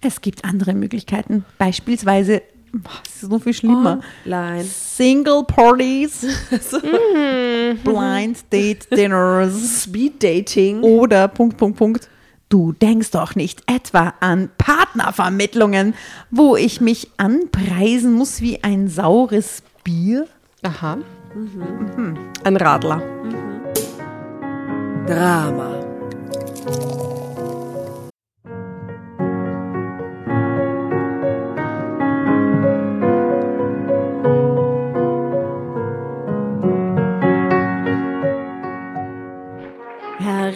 Es gibt andere Möglichkeiten. Beispielsweise, es ist so viel schlimmer. Online. Single Parties, Blind Date Dinners Speed Dating. oder Punkt, Punkt, Punkt. Du denkst doch nicht etwa an Partnervermittlungen, wo ich mich anpreisen muss wie ein saures Bier? Aha. Ein Radler. Drama.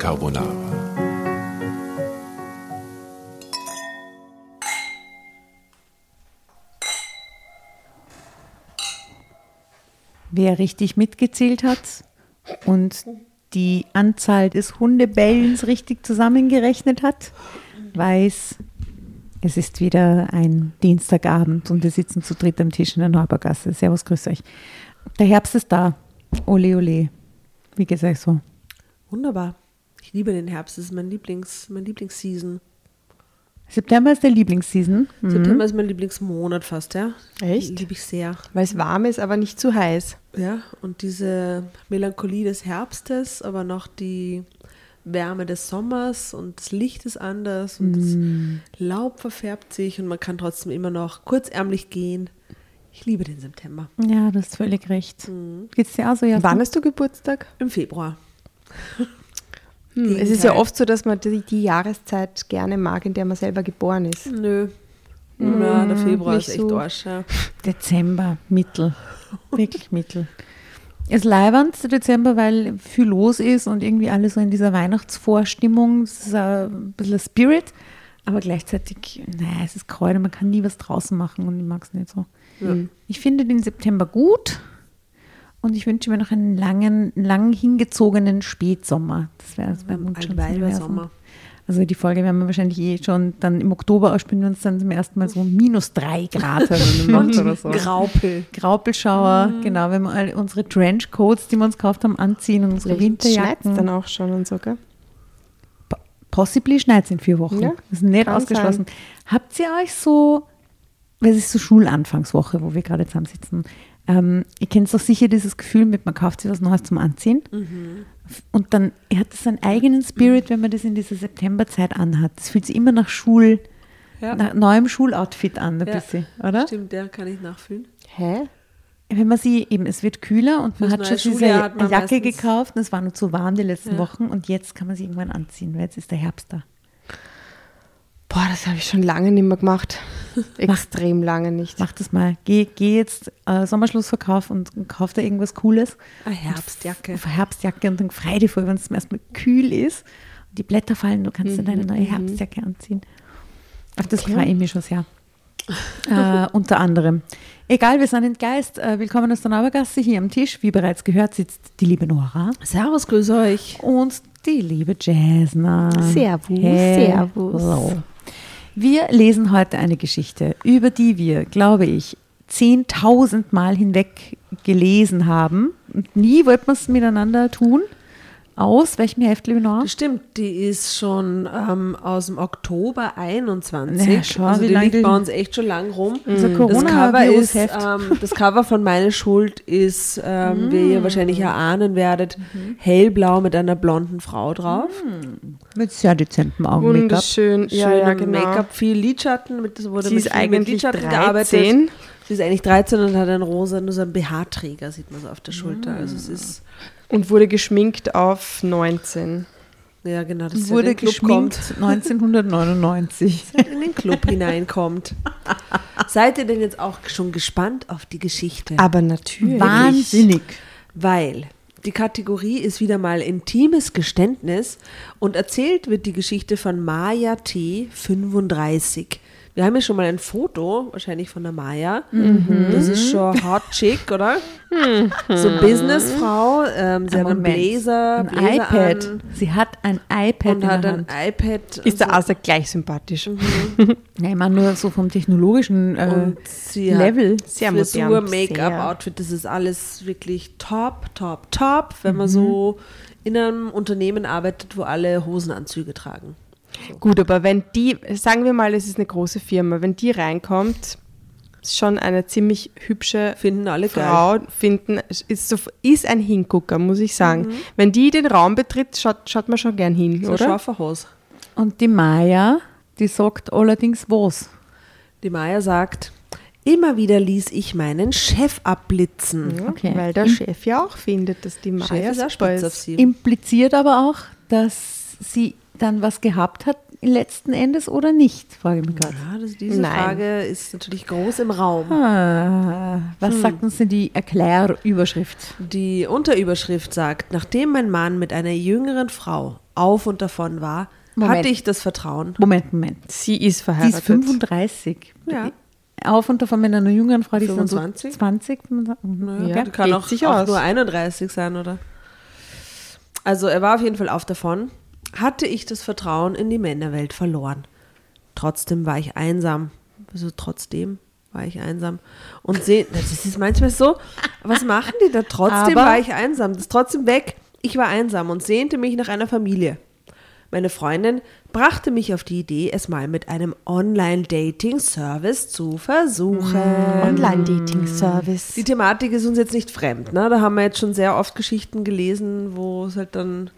Carbonara. Wer richtig mitgezählt hat und die Anzahl des Hundebellens richtig zusammengerechnet hat, weiß, es ist wieder ein Dienstagabend und wir sitzen zu dritt am Tisch in der Neubergasse. Servus, grüß euch. Der Herbst ist da. Ole, ole. Wie euch so? Wunderbar. Ich liebe den Herbst. Das ist mein Lieblings, mein Lieblingsseason. September ist der Lieblingsseason. Mhm. September ist mein Lieblingsmonat fast, ja. Echt? Liebe ich sehr. Weil es warm ist, aber nicht zu heiß. Ja, und diese Melancholie des Herbstes, aber noch die Wärme des Sommers und das Licht ist anders und das Laub verfärbt sich und man kann trotzdem immer noch kurzärmlich gehen. Ich liebe den September. Ja, du hast völlig recht. Geht's dir auch so? Ja, Wann hast du Geburtstag? Im Februar. Hm, es ist ja oft so, dass man die, die Jahreszeit gerne mag, in der man selber geboren ist. Nö. Ja, der Februar nicht ist echt so. Arsch. Ja. Dezember, Mittel. Wirklich Mittel. Es leibernd, der Dezember, weil viel los ist und irgendwie alle so in dieser Weihnachtsvorstimmung. Es ist ein bisschen Spirit, aber gleichzeitig, naja, es ist Kräuter, man kann nie was draußen machen und ich mag es nicht so. Ja. Ich finde den September gut und ich wünsche mir noch einen langen, lang hingezogenen Spätsommer. Das wäre Weiber Universum. Sommer. Also die Folge werden wir wahrscheinlich eh schon dann im Oktober ausspielen, wenn es dann zum ersten Mal so minus drei Grad macht oder so. Graupel. Graupelschauer, genau, wenn wir all unsere Trenchcoats, die wir uns gekauft haben, anziehen und unsere Schneit Winterjacken. dann auch schon und so, gell? Possibly schneit es in vier Wochen. Ja, das ist nicht ausgeschlossen. Habt ihr euch so, weil es ist so Schulanfangswoche, wo wir gerade zusammensitzen, ähm, ihr kennt doch sicher dieses Gefühl mit, man kauft sich was Neues zum Anziehen und dann hat es seinen eigenen Spirit, wenn man das in dieser Septemberzeit anhat. Es fühlt sich immer nach Schul, Ja. nach neuem Schuloutfit an, ein Ja. bisschen, oder? Stimmt, der kann ich nachfühlen. Hä? Wenn man sie eben, es wird kühler und man hat schon diese Schuljahr hat Jacke meistens- gekauft und es war nur zu warm die letzten Ja. Wochen und jetzt kann man sie irgendwann anziehen, weil jetzt ist der Herbst da. Boah, das habe ich schon lange nicht mehr gemacht. Extrem lange nicht. Mach das mal. Geh, geh jetzt äh, Sommerschlussverkauf und, und kauf da irgendwas Cooles. Eine Herbstjacke. Eine Herbstjacke und dann freu dich voll, wenn es zum ersten Mal kühl ist und die Blätter fallen, du kannst dir deine neue Herbstjacke anziehen. Auf das freue ich mich schon sehr. äh, unter anderem. Egal, wir sind entgeist. Äh, willkommen aus der Neubergasse. Hier am Tisch, wie bereits gehört, sitzt die liebe Nora Servus, grüß euch. und die liebe Jasna. Servus, Hello. servus. Wir lesen heute eine Geschichte, über die wir, glaube ich, 10.000 Mal hinweg gelesen haben. Und nie wollten wir es miteinander tun. Aus. Welchem Heft, liebe Nora? Stimmt, die ist schon ähm, aus dem Oktober 21. Ja, schau, also wie die lang liegt die- bei uns echt schon lang rum. Unser Das Cover, ist, ähm, das Cover von Meine Schuld ist, ähm, wie ihr wahrscheinlich erahnen werdet, hellblau mit einer blonden Frau drauf. Mit sehr dezentem Augen-Make-up. Wunderschön. Ja, ja, genau. Make-up, viel Lidschatten. Mit, das wurde Sie mit ist mit eigentlich Lidschatten 13. Sie ist eigentlich 13 und hat einen rosa, nur so einen BH-Träger, sieht man so auf der Schulter. Also es ist, Und wurde geschminkt auf 19. ja genau, das Wurde in den Club geschminkt kommt. 1999. in den Club hineinkommt. Seid ihr denn jetzt auch schon gespannt auf die Geschichte? Aber natürlich. Wahnsinnig. Weil die Kategorie ist wieder mal intimes Geständnis und erzählt wird die Geschichte von Maya T. 35. Wir haben ja schon mal ein Foto, wahrscheinlich von der Maya. Das ist schon hot chick, oder? So Businessfrau. Ähm, sie hat einen Moment. Blazer, Ein Blazer iPad. an Sie hat ein iPad und in hat der ein Hand. iPad. Ist der. Asa gleich sympathisch. Ja, ich meine nur so vom technologischen äh, Und sie Level. hat Sehr Frisur, modern, Make-up, sehr. Outfit, das ist alles wirklich top, top, top, wenn man so in einem Unternehmen arbeitet, wo alle Hosenanzüge tragen. Gut, aber wenn die, sagen wir mal, es ist eine große Firma, wenn die reinkommt, ist schon eine ziemlich hübsche Finden alle geil. Frau finden, ist, so, ist ein Hingucker, muss ich sagen. Wenn die den Raum betritt, schaut, schaut man schon gern hin, So oder? Hose. Und die Maya, die sagt allerdings was. Die Maya sagt, immer wieder ließ ich meinen Chef abblitzen. Okay. Weil der Chef ja auch findet, dass die Maya Chef ist auch spitz auf ist. sie. Impliziert aber auch, dass sie dann was gehabt hat, letzten Endes oder nicht, frage ich mich gerade. Ja, das, diese Nein. Frage ist natürlich groß im Raum. Ah, was Hm. sagt uns denn die Erklärüberschrift? Die Unterüberschrift sagt, nachdem mein Mann mit einer jüngeren Frau auf und davon war, Moment. hatte ich das Vertrauen. Moment, Moment. Sie ist verheiratet. ist 35. Ja. Auf und davon mit einer jüngeren Frau, die ist dann 25? so 20. 25. Mhm. Naja, Ja, kann auch, auch nur 31 sein, oder? Also er war auf jeden Fall auf davon. Hatte ich das Vertrauen in die Männerwelt verloren. Trotzdem war ich einsam. Also trotzdem war ich einsam. Und sehen, das ist manchmal so, was machen die da? Trotzdem Aber- war ich einsam. Das ist trotzdem weg. Ich war einsam und sehnte mich nach einer Familie. Meine Freundin brachte mich auf die Idee, es mal mit einem Online-Dating-Service zu versuchen. Online-Dating-Service. Die Thematik ist uns jetzt nicht fremd. Ne? Da haben wir jetzt schon sehr oft Geschichten gelesen, wo es halt dann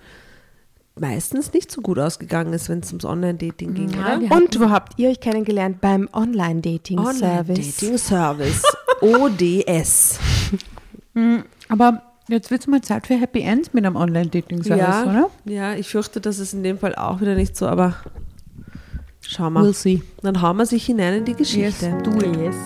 meistens nicht so gut ausgegangen ist, wenn es ums Online-Dating ging. Ja, Und wo habt ihr euch kennengelernt? Beim Online-Dating-Service. Online-Dating-Service. ODS. Aber jetzt wird es mal Zeit für Happy End mit einem Online-Dating-Service, Ja, oder? ja, ich fürchte, das ist in dem Fall auch wieder nicht so, aber schauen wir. We'll see. Dann hauen wir sich hinein in die Geschichte. Yes, do it. Yes.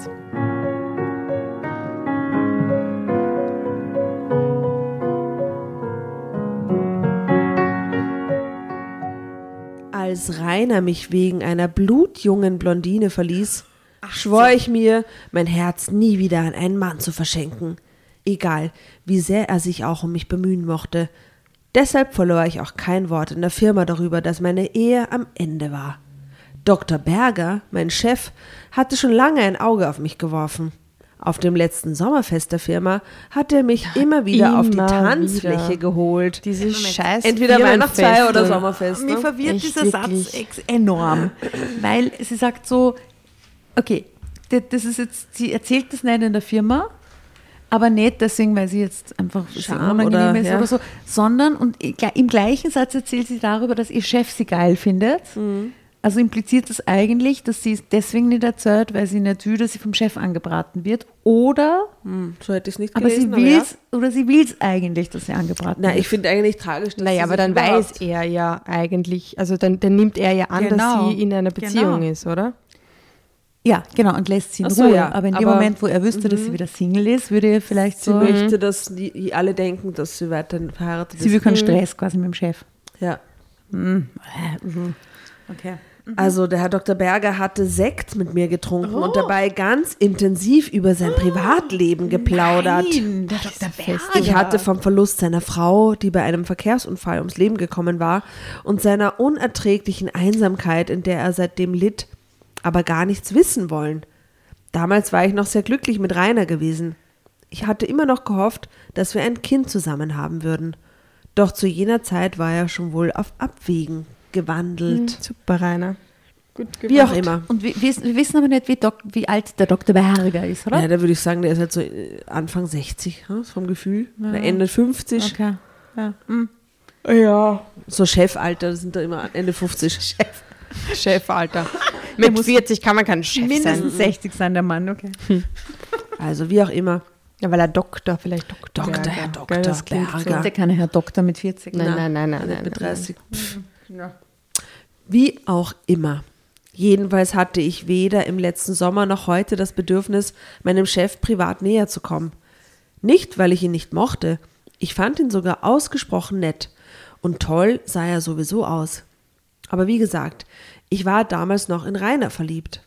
Als Rainer mich wegen einer blutjungen Blondine verließ, schwor ich mir, mein Herz nie wieder an einen Mann zu verschenken. Egal, wie sehr er sich auch um mich bemühen mochte. Deshalb verlor ich auch kein Wort in der Firma darüber, dass meine Ehe am Ende war. Dr. Berger, mein Chef, hatte schon lange ein Auge auf mich geworfen. Auf dem letzten Sommerfest der Firma hatte er mich immer wieder auf die immer Tanzfläche wieder. geholt. Diese scheiß Entweder Weihnachtsfeier oder. Sommerfest. Mir Ne? verwirrt Echt, dieser Satz wirklich. ex enorm, weil sie sagt so, okay, das ist jetzt, sie erzählt das nicht in der Firma, aber nicht deswegen, weil sie jetzt einfach Scham unangenehm oder- ist ja. oder so, sondern und im gleichen Satz erzählt sie darüber, dass ihr Chef sie geil findet. Also impliziert das eigentlich, dass sie es deswegen nicht erzählt, weil sie nicht will, dass sie vom Chef angebraten wird, oder Hm, so hätte ich es nicht aber gelesen. sie will ja. es oder sie will es eigentlich, dass sie angebraten Na, wird. ich finde eigentlich tragisch, dass Naja, sie aber dann überhaupt- weiß er ja eigentlich, also dann, dann nimmt er ja an, Genau. dass sie in einer Beziehung Genau. ist, oder? Ja, genau, und lässt sie in so, Ruhe. ja, Aber in dem aber- Moment, wo er wüsste, dass sie wieder Single ist, würde er vielleicht Sie so. möchte, dass die, alle denken, dass sie weiterhin verheiratet Sie will ist. keinen Stress quasi mit dem Chef. Ja. Okay. Also der Herr Dr. Berger hatte Sekt mit mir getrunken und dabei ganz intensiv über sein Privatleben geplaudert. Nein, der Dr. Berger. Ich hatte vom Verlust seiner Frau, die bei einem Verkehrsunfall ums Leben gekommen war, und seiner unerträglichen Einsamkeit, in der er seitdem litt, aber gar nichts wissen wollen. Damals war ich noch sehr glücklich mit Rainer gewesen. Ich hatte immer noch gehofft, dass wir ein Kind zusammen haben würden. Doch zu jener Zeit war er schon wohl auf Abwägen gewandelt. Super, Rainer. Gut Wie auch immer. Und wir, wir, wir wissen aber nicht, wie, Dok wie alt der Dr. Berger ist, oder? Ja, da würde ich sagen, der ist halt so äh, Anfang 60, hm, vom Gefühl. Oder Ende 50. Okay. Ja. Hm. Ja. So Chefalter, das sind da immer Ende 50. Chef, Alter. Mit 40 kann man kein Chef Mindestens sein. 60 sein, der Mann, okay. Also wie auch immer. Ja, weil er Doktor, vielleicht Doktor. Doktor, Berger. Herr Doktor Gell, das klingt Berger. so. Der keine Herr Doktor mit 40. Nein, nein, nein, nein, nein. Mit nein. 30. Ja. Wie auch immer. Jedenfalls hatte ich weder im letzten Sommer noch heute das Bedürfnis, meinem Chef privat näher zu kommen. Nicht, weil ich ihn nicht mochte. Ich fand ihn sogar ausgesprochen nett. Und toll sah er sowieso aus. Aber wie gesagt, ich war damals noch in Rainer verliebt.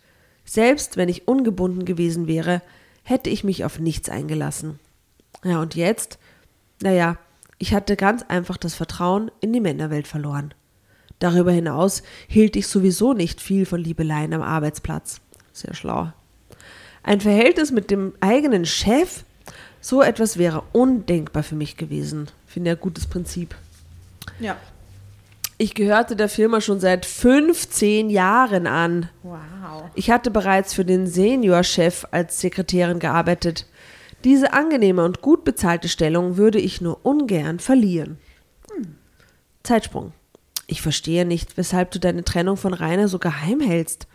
Selbst wenn ich ungebunden gewesen wäre, hätte ich mich auf nichts eingelassen. Ja, und jetzt? Naja, ich hatte ganz einfach das Vertrauen in die Männerwelt verloren. Darüber hinaus hielt ich sowieso nicht viel von Liebeleien am Arbeitsplatz. Sehr schlau. Ein Verhältnis mit dem eigenen Chef? So etwas wäre undenkbar für mich gewesen. Finde ja gutes Prinzip. ja. Ich gehörte der Firma schon seit 15 Jahren an. Wow. Ich hatte bereits für den Seniorchef als Sekretärin gearbeitet. Diese angenehme und gut bezahlte Stellung würde ich nur ungern verlieren. Zeitsprung. Ich verstehe nicht, weshalb du deine Trennung von Rainer so geheim hältst.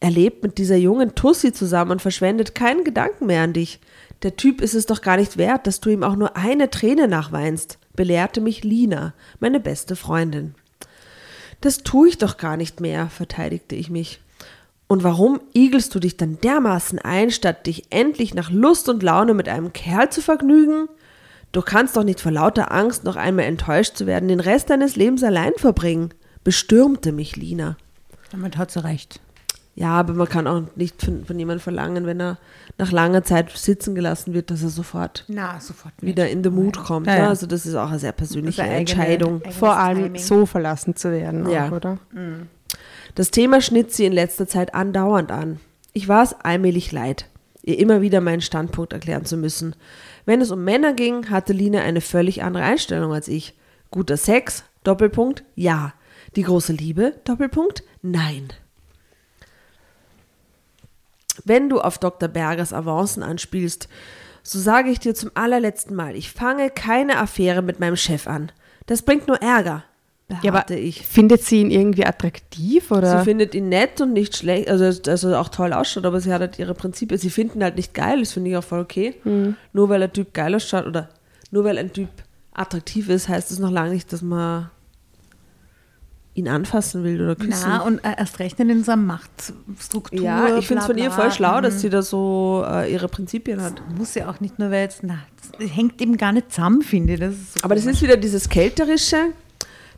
Er lebt mit dieser jungen Tussi zusammen und verschwendet keinen Gedanken mehr an dich. Der Typ ist es doch gar nicht wert, dass du ihm auch nur eine Träne nachweinst, belehrte mich Lina, meine beste Freundin. Das tue ich doch gar nicht mehr, verteidigte ich mich. Und warum igelst du dich dann dermaßen ein, statt dich endlich nach Lust und Laune mit einem Kerl zu vergnügen? Du kannst doch nicht vor lauter Angst, noch einmal enttäuscht zu werden, den Rest deines Lebens allein verbringen, bestürmte mich Lina. Damit hat sie recht. Ja, aber man kann auch nicht von, von jemandem verlangen, wenn er nach langer Zeit sitzen gelassen wird, dass er sofort Na, sofort wieder in den Mut kommt. Ja, Ja, ja. Also das ist auch eine sehr persönliche eine eigene- Entscheidung. Vor allem Timing. so verlassen zu werden, Ja. auch, oder? Das Thema schnitt sie in letzter Zeit andauernd an. Ich war es allmählich leid, ihr immer wieder meinen Standpunkt erklären zu müssen. Wenn es um Männer ging, hatte Lina eine völlig andere Einstellung als ich. Guter Sex, Doppelpunkt, ja. Die große Liebe, Doppelpunkt, nein. Wenn du auf Dr. Bergers Avancen anspielst, so sage ich dir zum allerletzten Mal, ich fange keine Affäre mit meinem Chef an. Das bringt nur Ärger, Ja, aber ich. findet sie ihn irgendwie attraktiv oder? Sie findet ihn nett und nicht schlecht, also dass er auch toll ausschaut, aber sie hat halt ihre Prinzipien. Sie finden ihn halt nicht geil, das finde ich auch voll okay. Nur weil ein Typ geil ausschaut oder nur weil ein Typ attraktiv ist, heißt es noch lange nicht, dass man ihn anfassen will oder küssen. Na, und äh, erst recht in so einer Machtstruktur. ja, ich finde es von ihr voll schlau, Mhm. dass sie da so äh, ihre Prinzipien hat. Muss ja auch nicht nur, weil jetzt, na, das hängt eben gar nicht zusammen, finde ich. Das ist so Aber das komisch. ist wieder dieses Kälterische,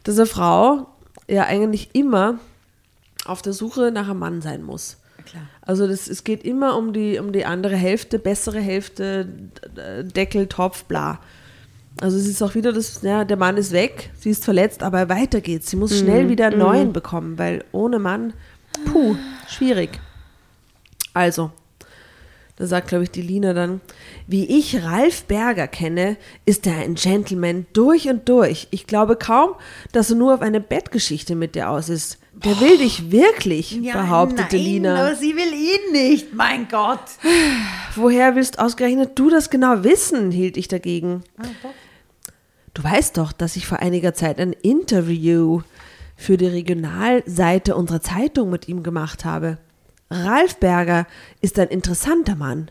dass eine Frau ja eigentlich immer auf der Suche nach einem Mann sein muss. Klar. Also das, es geht immer um die, um die andere Hälfte, bessere Hälfte, Deckel, Topf, bla. Also es ist auch wieder das, ja, der Mann ist weg, sie ist verletzt, aber weiter geht's. Sie muss schnell wieder einen neuen bekommen, weil ohne Mann, puh, schwierig. Also, da sagt, glaube ich, die Lina dann, wie ich Ralf Berger kenne, ist er ein Gentleman durch und durch. Ich glaube kaum, dass er nur auf eine Bettgeschichte mit dir aus ist. Der will dich wirklich, behauptete nein, Lina. aber sie will ihn nicht, mein Gott. Woher willst ausgerechnet du das genau wissen? hielt ich dagegen. Du weißt doch, dass ich vor einiger Zeit ein Interview für die Regionalseite unserer Zeitung mit ihm gemacht habe. Ralf Berger ist ein interessanter Mann.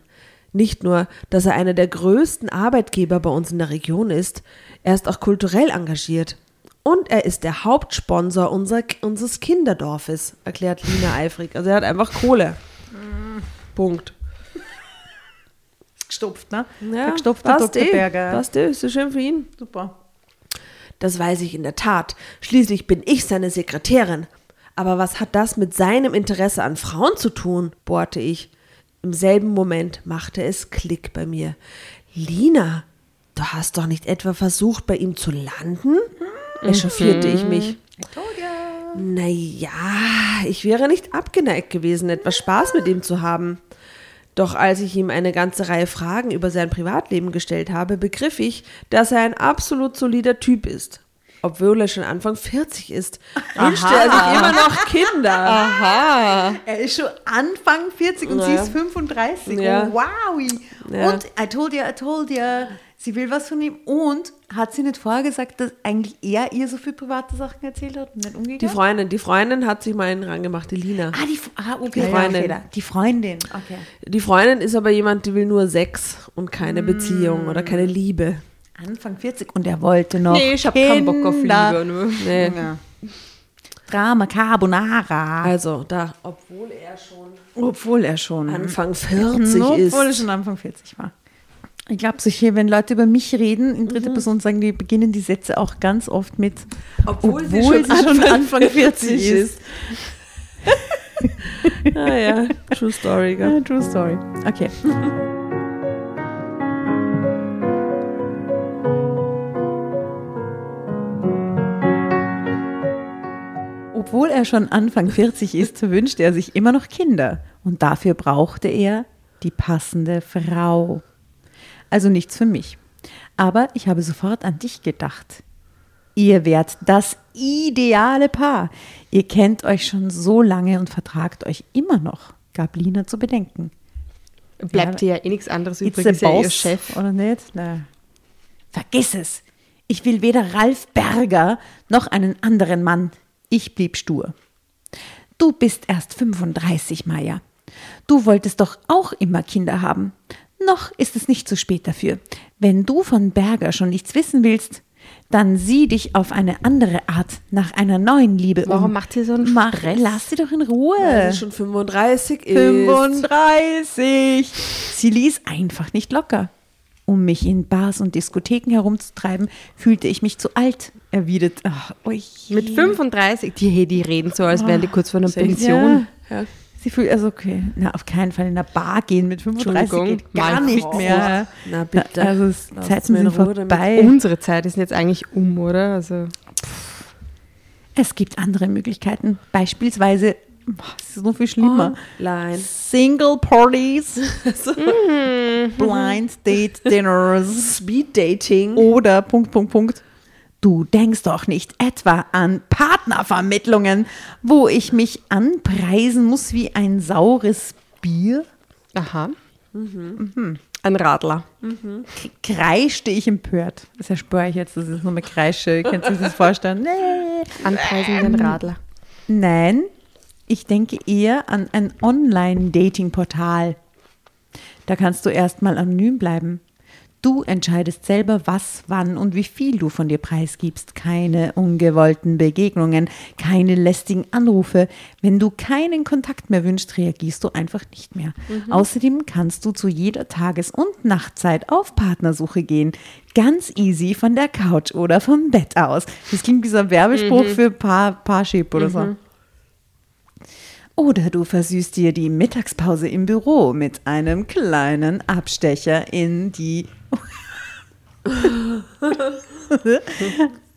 Nicht nur, dass er einer der größten Arbeitgeber bei uns in der Region ist, er ist auch kulturell engagiert. Und er ist der Hauptsponsor unser, unseres Kinderdorfes, erklärt Lina eifrig. Also er hat einfach Kohle. Punkt. Gestopft, ne? Ja, Der gestopfte passt Dr. eh, Berger. Passt eh, ist so schön für ihn. Super. Das weiß ich in der Tat. Schließlich bin ich seine Sekretärin. Aber was hat das mit seinem Interesse an Frauen zu tun? bohrte ich. Im selben Moment machte es Klick bei mir. Lina, du hast doch nicht etwa versucht, bei ihm zu landen? Echauffierte ich mich. Naja, ich wäre nicht abgeneigt gewesen, etwas Spaß mit ihm zu haben. Doch als ich ihm eine ganze Reihe Fragen über sein Privatleben gestellt habe, begriff ich, dass er ein absolut solider Typ ist. Obwohl er schon Anfang 40 ist, wünschte er sich immer noch Kinder. Aha. Er ist schon Anfang 40 und sie Ja. ist 35. Ja. Oh, wow. Ja. Und I told you, I told you, sie will was von ihm. Und hat sie nicht vorher gesagt, dass eigentlich er ihr so viel private Sachen erzählt hat und nicht umgekehrt? Die Freundin, die Freundin hat sich mal einen rangemacht, die Lina. Ah, die, ah, okay. Die ja, Freundin. da. Die Freundin. Okay. Die Freundin ist aber jemand, die will nur Sex und keine Beziehung oder keine Liebe. Anfang 40 und er wollte noch Nee, ich hab keinen Bock auf. Liebe. Nur. Nee. Ja. Drama Carbonara. Also da, obwohl er schon Obwohl er schon Anfang 40 Obwohl ist. er schon Anfang 40 war. Ich glaube, solche, wenn Leute über mich reden, in Mhm. dritter Person sagen, die beginnen die Sätze auch ganz oft mit, Obwohl, sie obwohl schon sie schon Anfang Anfang 40 ist. ah ja, true story. Ja, true story. Okay. Obwohl er schon Anfang 40 ist, wünscht er sich immer noch Kinder. Und dafür brauchte er die passende Frau. Also nichts für mich. Aber ich habe sofort an dich gedacht. Ihr wärt das ideale Paar. Ihr kennt euch schon so lange und vertragt euch immer noch, gab Lina zu bedenken. Bleibt dir ja eh nichts anderes übrig, ist ja ihr Chef. Oder nicht? Na. Vergiss es. Ich will weder Ralf Berger noch einen anderen Mann. Ich blieb stur. Du bist erst 35, Maya. Du wolltest doch auch immer Kinder haben. Noch ist es nicht zu spät dafür. Wenn du von Berger schon nichts wissen willst, dann sieh dich auf eine andere Art nach einer neuen Liebe Warum um. macht sie so einen Mach, Stress? lass sie doch in Ruhe. Weil sie schon 35 ist. 35. Sie ließ einfach nicht locker. Um mich in Bars und Diskotheken herumzutreiben, fühlte ich mich zu alt, erwidert. Ach, ui. Mit 35, die, die reden so, als wären die kurz vor einer Pension. Ja. Sie fühlt, also okay, na, auf keinen Fall in einer Bar gehen mit 35 Entschuldigung, geht gar mein nicht mehr. Na bitte. Also es- Lasst Zeiten sind damit. vorbei. Unsere Zeit ist jetzt eigentlich um, oder? Also, Es gibt andere Möglichkeiten. Beispielsweise, es ist so viel schlimmer. Online. Single Parties, Blind Date Dinners. Speed Dating. Oder Punkt, Punkt, Punkt. Du denkst doch nicht etwa an Partnervermittlungen, wo ich mich anpreisen muss wie ein saures Bier? aha. Mhm. Ein Radler. Kreischte ich empört. Das erspüre ich jetzt, das ist nur eine Kreische. Könnt ihr sich das vorstellen? Nee. Anpreisenden Radler. Nein, ich denke eher an ein Online-Dating-Portal. Da kannst du erstmal anonym bleiben. Du entscheidest selber, was, wann und wie viel du von dir preisgibst. Keine ungewollten Begegnungen, keine lästigen Anrufe. Wenn du keinen Kontakt mehr wünschst, reagierst du einfach nicht mehr. Außerdem kannst du zu jeder Tages- und Nachtzeit auf Partnersuche gehen. Ganz easy von der Couch oder vom Bett aus. Das klingt wie so ein Werbespruch für Paar, Parship oder so. Oder du versüßt dir die Mittagspause im Büro mit einem kleinen Abstecher in die.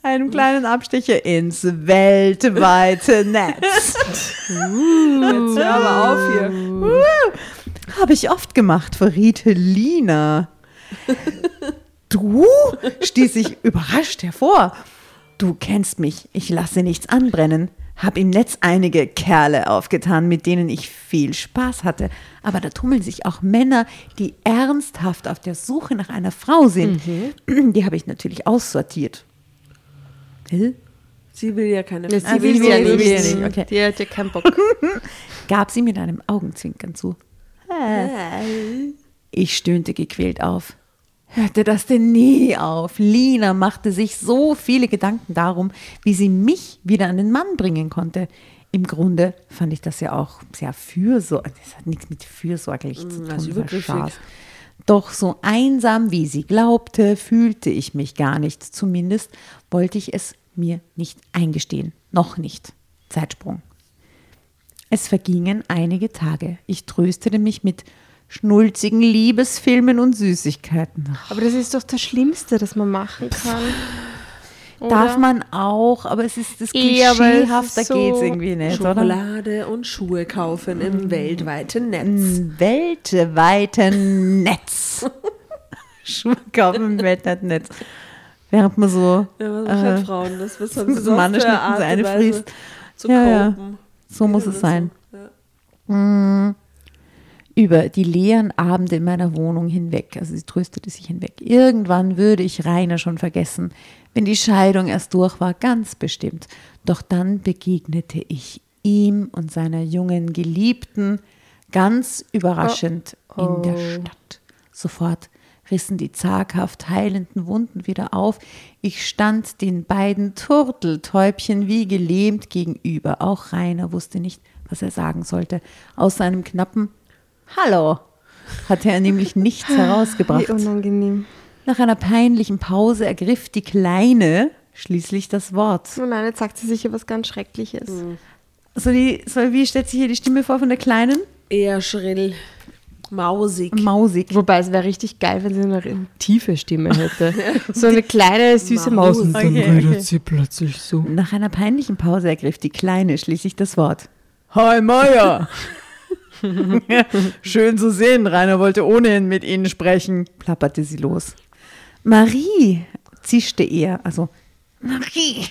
einem kleinen Abstecher ins weltweite Netz. Jetzt hör aber auf hier. Habe ich oft gemacht, verriet Lina. Du? stieß ich überrascht hervor. Du kennst mich, ich lasse nichts anbrennen. Hab im Netz einige Kerle aufgetan, mit denen ich viel Spaß hatte. Aber da tummeln sich auch Männer, die ernsthaft auf der Suche nach einer Frau sind. Die habe ich natürlich aussortiert. Hä? Sie will ja keine Ja, Frau. sie will sie sie ja will nicht. sie nicht, okay. Die hat ja keinen Bock. Gab sie mit einem Augenzwinkern zu. Ich stöhnte gequält auf. Hörte das denn nie auf? Lina machte sich so viele Gedanken darum, wie sie mich wieder an den Mann bringen konnte. Im Grunde fand ich das ja auch sehr fürsorglich. Das hat nichts mit fürsorglich zu tun. also. Doch so einsam, wie sie glaubte, fühlte ich mich gar nicht. Zumindest wollte ich es mir nicht eingestehen. Noch nicht. Zeitsprung. Es vergingen einige Tage. Ich tröstete mich mit schnulzigen Liebesfilmen und Süßigkeiten. Aber das ist doch das Schlimmste, das man machen kann. Darf Oder? man auch, aber es ist das Eh, aber es Klischeehaft, da ist so geht's irgendwie nicht, oder? Schokolade und Schuhe kaufen im weltweiten Netz. Im weltweiten Netz. Schuhe kaufen im weltweiten Netz. Während man so, Ja, was äh, Frauen das? Was haben sie so und Weise frisst. zu Ja, ja. so muss es sein. so? Ja. Über die leeren Abende in meiner Wohnung hinweg. Also sie tröstete sich hinweg. Irgendwann würde ich Rainer schon vergessen, wenn die Scheidung erst durch war, ganz bestimmt. Doch dann begegnete ich ihm und seiner jungen Geliebten ganz überraschend in der Stadt. Sofort rissen die zaghaft heilenden Wunden wieder auf. Ich stand den beiden Turteltäubchen wie gelähmt gegenüber. Auch Rainer wusste nicht, was er sagen sollte. Aus seinem knappen Hallo hatte er nämlich nichts Wie herausgebracht. unangenehm. Nach einer peinlichen Pause ergriff die Kleine schließlich das Wort. Oh nein, jetzt sagt sie sicher was ganz Schreckliches. So die, so wie stellt sich hier die Stimme vor von der Kleinen? Eher schrill, mausig. Mausig. Wobei es wäre richtig geil, wenn sie eine tiefe Stimme hätte. so eine kleine, süße Maus. Maus. Und dann Okay, redet okay. sie plötzlich so. Nach einer peinlichen Pause ergriff die Kleine schließlich das Wort. Hi Maya! Schön zu sehen, Rainer wollte ohnehin mit Ihnen sprechen, plapperte sie los. Marie, zischte er, also Marie,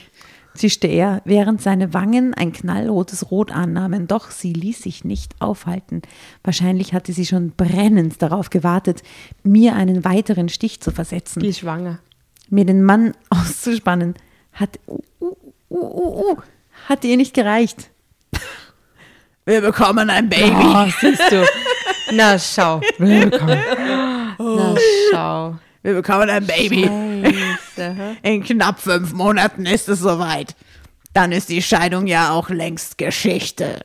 zischte er, während seine Wangen ein knallrotes Rot annahmen, doch sie ließ sich nicht aufhalten. Wahrscheinlich hatte sie schon brennend darauf gewartet, mir einen weiteren Stich zu versetzen Die ist schwanger. mir den Mann auszuspannen, hat, uh, uh, uh, uh, uh, hat ihr nicht gereicht. Wir bekommen ein Baby. Oh, siehst du. Na, schau. Willkommen. Na, schau. Wir bekommen ein Baby. Scheiße? In knapp fünf Monaten ist es soweit. Dann ist die Scheidung ja auch längst Geschichte.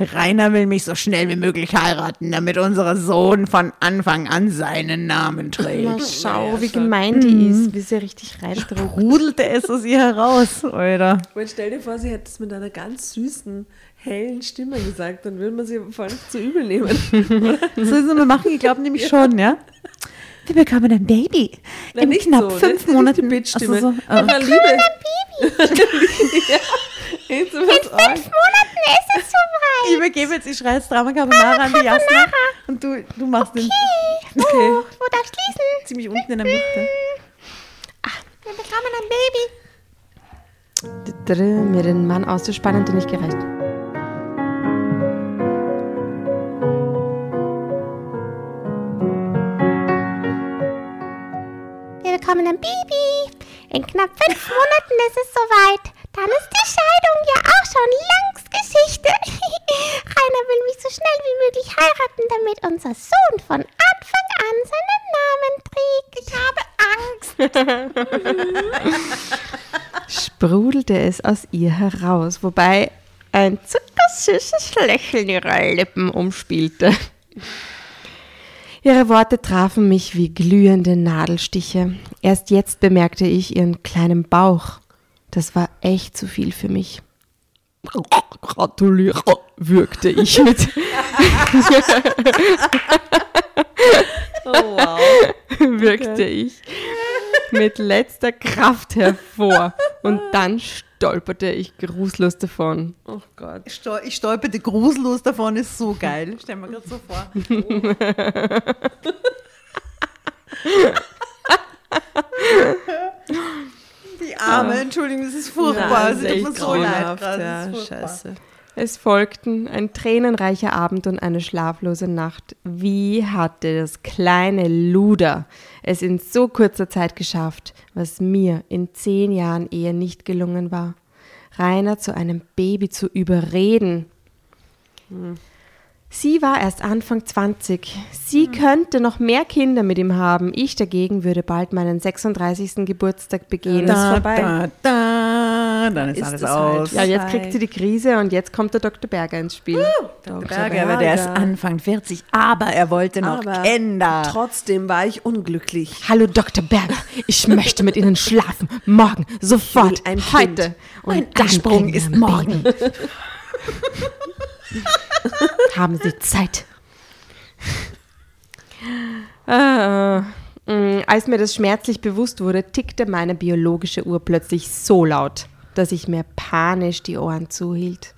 Rainer will mich so schnell wie möglich heiraten, damit unser Sohn von Anfang an seinen Namen Na, trägt. schau, wie gemein die ist, wie sie richtig reindruckt. Rudelte es aus ihr heraus, oder? Und stell dir vor, sie hätte es mit einer ganz süßen, hellen Stimme gesagt, dann würde man sie voll nicht zu übel nehmen. So sollen wir machen, ich glaube nämlich schon, ja. Wir bekommen ein Baby. Na, In nicht knapp so, fünf nicht, Monaten. Die Ach so, Bitch-Stimme. so, äh. Aber Liebe. ja. In fünf Monaten ist es soweit. Ich übergebe jetzt die Schreiz Drama Carbonara an die Jasna und du, du machst den Okay. wo darfst schließen? ziemlich unten in der Mitte. wir bekommen ein Baby. Mir den Mann auszuspannen, hat dir nicht gereicht. Wir bekommen ein Baby. In knapp fünf Monaten ist es soweit. Dann ist die Scheidung ja auch schon längst Geschichte. Rainer will mich so schnell wie möglich heiraten, damit unser Sohn von Anfang an seinen Namen trägt. Ich habe Angst. Sprudelte es aus ihr heraus, wobei ein zuckersüßes Lächeln ihre Lippen umspielte. Ihre Worte trafen mich wie glühende Nadelstiche. Erst jetzt bemerkte ich ihren kleinen Bauch. Das war echt zu viel für mich. Gratuliere, würgte ich mit, Oh, wow. wirkte ich mit letzter Kraft hervor und dann stolperte ich grußlos davon. Oh Gott. Ich, stol ich stolperte grusellos davon, ist so geil. Stell mir gerade so vor. Die Arme, Entschuldigung, das ist furchtbar. das Es ist tut mir echt so leid ja, das ist furchtbar. scheiße. Es folgten ein tränenreicher Abend und eine schlaflose Nacht. Wie hatte das kleine Luder es in so kurzer Zeit geschafft, was mir in zehn Jahren Ehe nicht gelungen war? Rainer zu einem Baby zu überreden. Sie war erst Anfang 20. Sie könnte noch mehr Kinder mit ihm haben. Ich dagegen würde bald meinen 36. Geburtstag begehen. Da, vorbei. da, da, dann ist, Ist alles es halt. aus. ja, jetzt kriegt sie die Krise und jetzt kommt der Dr. Berger ins Spiel. Dr. Berger, aber der ist Anfang 40, aber er wollte noch Aber Kinder. Trotzdem war ich unglücklich. Hallo Dr. Berger, ich möchte mit Ihnen schlafen. Morgen, sofort, ein Kind. heute. Und Mein Ansprung wir ist morgen. Haben Sie Zeit? Äh, Als mir das schmerzlich bewusst wurde, tickte meine biologische Uhr plötzlich so laut, dass ich mir panisch die Ohren zuhielt.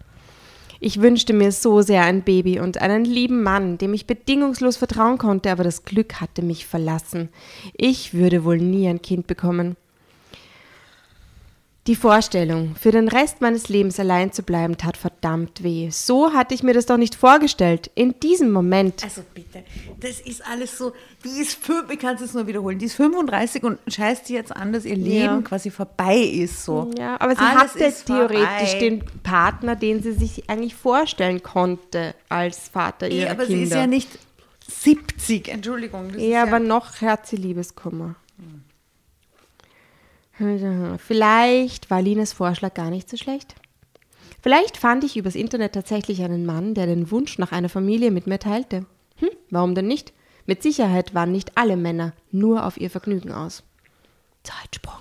Ich wünschte mir so sehr ein Baby und einen lieben Mann, dem ich bedingungslos vertrauen konnte, aber das Glück hatte mich verlassen. Ich würde wohl nie ein Kind bekommen. Die Vorstellung, für den Rest meines Lebens allein zu bleiben, tat verdammt weh. So hatte ich mir das doch nicht vorgestellt. In diesem Moment. Also bitte, das ist alles so, die ist, fünf, ich kann es jetzt nur wiederholen, die ist 35 und scheißt sie jetzt an, dass ihr Leben Ja. quasi vorbei ist. So. Ja, aber sie Alles hatte theoretisch vorbei. den Partner, den sie sich eigentlich vorstellen konnte als Vater Nee, ihrer aber Kinder. sie ist ja nicht 70, Entschuldigung. Ja, aber noch hat sie Liebeskummer. Vielleicht war Lines Vorschlag gar nicht so schlecht. Vielleicht fand ich übers Internet tatsächlich einen Mann, der den Wunsch nach einer Familie mit mir teilte. Hm, warum denn nicht? Mit Sicherheit waren nicht alle Männer nur auf ihr Vergnügen aus. Zeitsprung.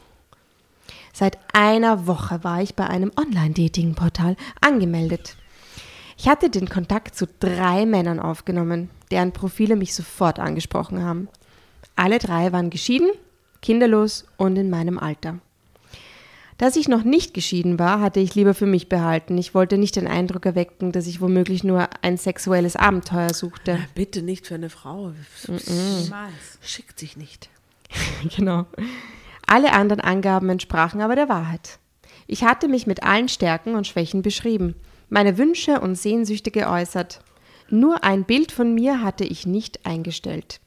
Seit einer Woche war ich bei einem Online-Dating-Portal angemeldet. Ich hatte den Kontakt zu drei Männern aufgenommen, deren Profile mich sofort angesprochen haben. Alle drei waren geschieden, kinderlos und in meinem Alter. Dass ich noch nicht geschieden war, hatte ich lieber für mich behalten. Ich wollte nicht den Eindruck erwecken, dass ich womöglich nur ein sexuelles Abenteuer suchte. Bitte nicht für eine Frau. Niemals. Schickt sich nicht. genau. Alle anderen Angaben entsprachen aber der Wahrheit. Ich hatte mich mit allen Stärken und Schwächen beschrieben, meine Wünsche und Sehnsüchte geäußert. Nur ein Bild von mir hatte ich nicht eingestellt.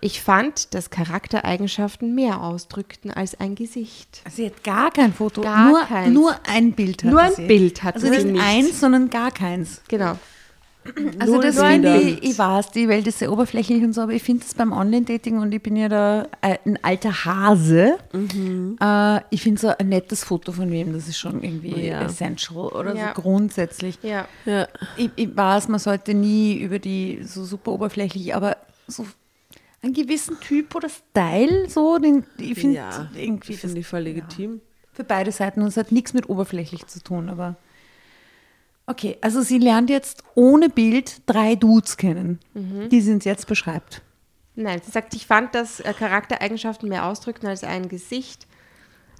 Ich fand, dass Charaktereigenschaften mehr ausdrückten als ein Gesicht. Sie hat gar kein Foto, Gar nur, keins. nur ein Bild hatte Nur ein sie. Bild hatte also sie nicht nicht. eins, sondern gar keins. Genau. Also Null das finde ich, ich weiß, die Welt ist sehr oberflächlich und so, aber ich finde es beim Online-Dating und ich bin ja da äh, ein alter Hase. Äh, ich finde so ein nettes Foto von wem, das ist schon irgendwie Ja. essential oder Ja. so grundsätzlich. Ja. Ja. Ich, ich weiß, man sollte nie über die so super oberflächlich, aber so einen gewissen Typ oder Style, so, den, ich finde ja. irgendwie Ich finde voll legitim. für beide Seiten und es hat nichts mit oberflächlich zu tun, aber okay, also sie lernt jetzt ohne Bild drei Dudes kennen, die sie uns jetzt beschreibt. Nein, sie sagt, ich fand, dass äh, Charaktereigenschaften mehr ausdrückten als ein Gesicht,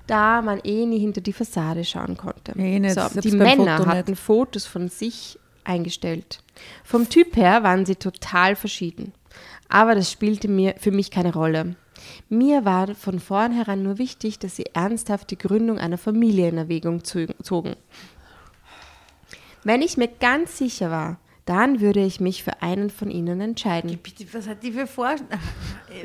da man eh nie hinter die Fassade schauen konnte. Ja, eh nicht, so, die Männer Foto hatten Fotos von sich eingestellt. Vom Typ her waren sie total verschieden. Aber das spielte mir für mich keine Rolle. Mir war von vornherein nur wichtig, dass sie ernsthaft die Gründung einer Familie in Erwägung zogen. Wenn ich mir ganz sicher war, dann würde ich mich für einen von ihnen entscheiden. Was hat die für Vor...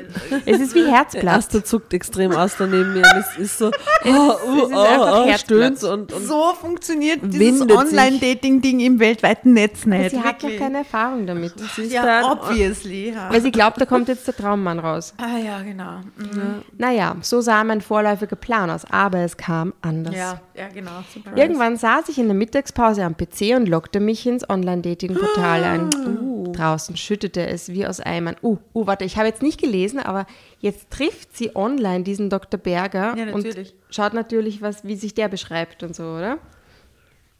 Es ist wie Der Herzblatt. erste zuckt extrem aus daneben mir. Es ist so, oh, oh, es ist einfach oh, oh, Herzblatt. stöhnt und, und so funktioniert dieses. Online-Dating-Ding im weltweiten Netz nicht. Sie hat noch wirklich. keine Erfahrung damit. Ja, obviously. Ja. Weil sie glaubt, da kommt jetzt der Traummann raus. Ah ja, genau. Mhm. Naja, so sah mein vorläufiger Plan aus, aber es kam anders. Ja, ja, genau. Irgendwann saß ich in der Mittagspause am PC und lockte mich ins Online-Dating-Portal ein. Draußen schüttete es wie aus Eimern. Uh, uh, warte, ich habe jetzt nicht gelesen, aber jetzt trifft sie online diesen Dr. Berger Ja, natürlich. und schaut natürlich, was, wie sich der beschreibt und so, oder?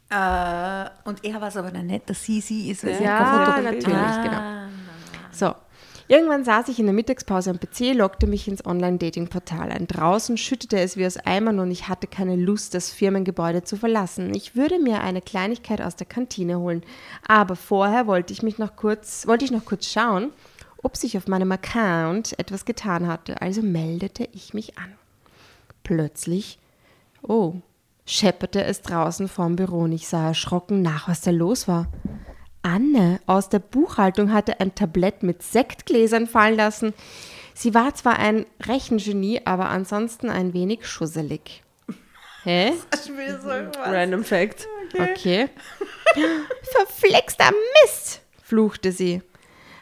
Äh, und er war es aber dann nicht, dass sie sie ist. Ja, Foto- natürlich, Ah. genau. So. Irgendwann saß ich in der Mittagspause am PC, lockte mich ins Online-Dating-Portal ein. Draußen schüttete es wie aus Eimern und ich hatte keine Lust, das Firmengebäude zu verlassen. Ich würde mir eine Kleinigkeit aus der Kantine holen. Aber vorher wollte ich mich noch kurz, wollte ich noch kurz schauen, ob sich auf meinem Account etwas getan hatte. Also meldete ich mich an. Plötzlich, oh, schepperte es draußen vorm Büro und ich sah erschrocken nach, was da los war. Anne aus der Buchhaltung hatte ein Tablett mit Sektgläsern fallen lassen. Sie war zwar ein Rechengenie, aber ansonsten ein wenig schusselig. Hä? Random Fact. Okay. Verflixter Mist, fluchte sie.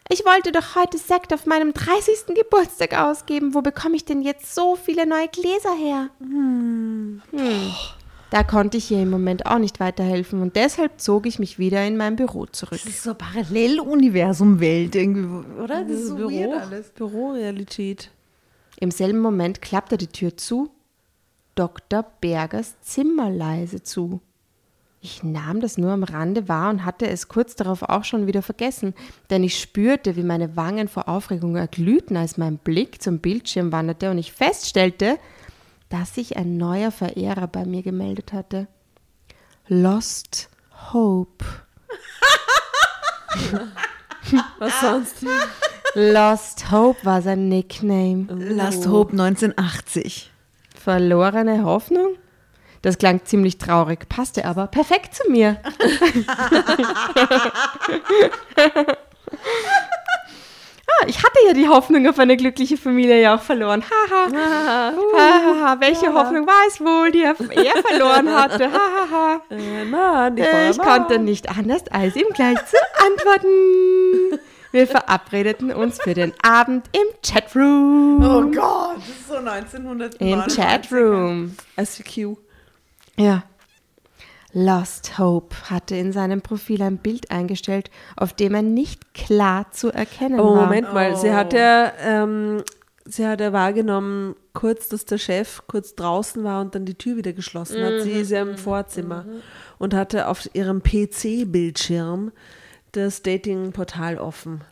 Ich wollte doch heute Sekt auf meinem 30. Geburtstag ausgeben. Wo bekomme ich denn jetzt so viele neue Gläser her? Hm. Da konnte ich ihr im Moment auch nicht weiterhelfen und deshalb zog ich mich wieder in mein Büro zurück. Das ist so Paralleluniversum-Welt irgendwie, oder? Das ist so Büro, weird alles. Bürorealität. Im selben Moment klappte die Tür zu, Dr. Bergers Zimmer leise zu. Ich nahm das nur am Rande wahr und hatte es kurz darauf auch schon wieder vergessen, denn ich spürte, wie meine Wangen vor Aufregung erglühten, als mein Blick zum Bildschirm wanderte und ich feststellte, dass sich ein neuer Verehrer bei mir gemeldet hatte. Lost Hope. Was sonst? Lost Hope war sein Nickname. Last Hope 1980. Verlorene Hoffnung? Das klang ziemlich traurig, passte aber perfekt zu mir. ah, ich hatte ja die Hoffnung auf eine glückliche Familie ja auch verloren. Haha. Hahaha. Welche Hoffnung war es wohl, die er, er verloren hatte? Hahaha. Äh, Ich konnte nicht anders, als ihm gleich zu antworten. Wir verabredeten uns für den Abend im Chatroom. Oh Gott, das ist so 1900. Im Chatroom. SCQ. Ja. Lost Hope hatte in seinem Profil ein Bild eingestellt, auf dem er nicht klar zu erkennen Aber war. Moment mal, sie hat ja, ähm, sie hat ja wahrgenommen, kurz, dass der Chef kurz draußen war und dann die Tür wieder geschlossen hat. Sie ist ja im Vorzimmer und hatte auf ihrem PC-Bildschirm das Dating-Portal offen.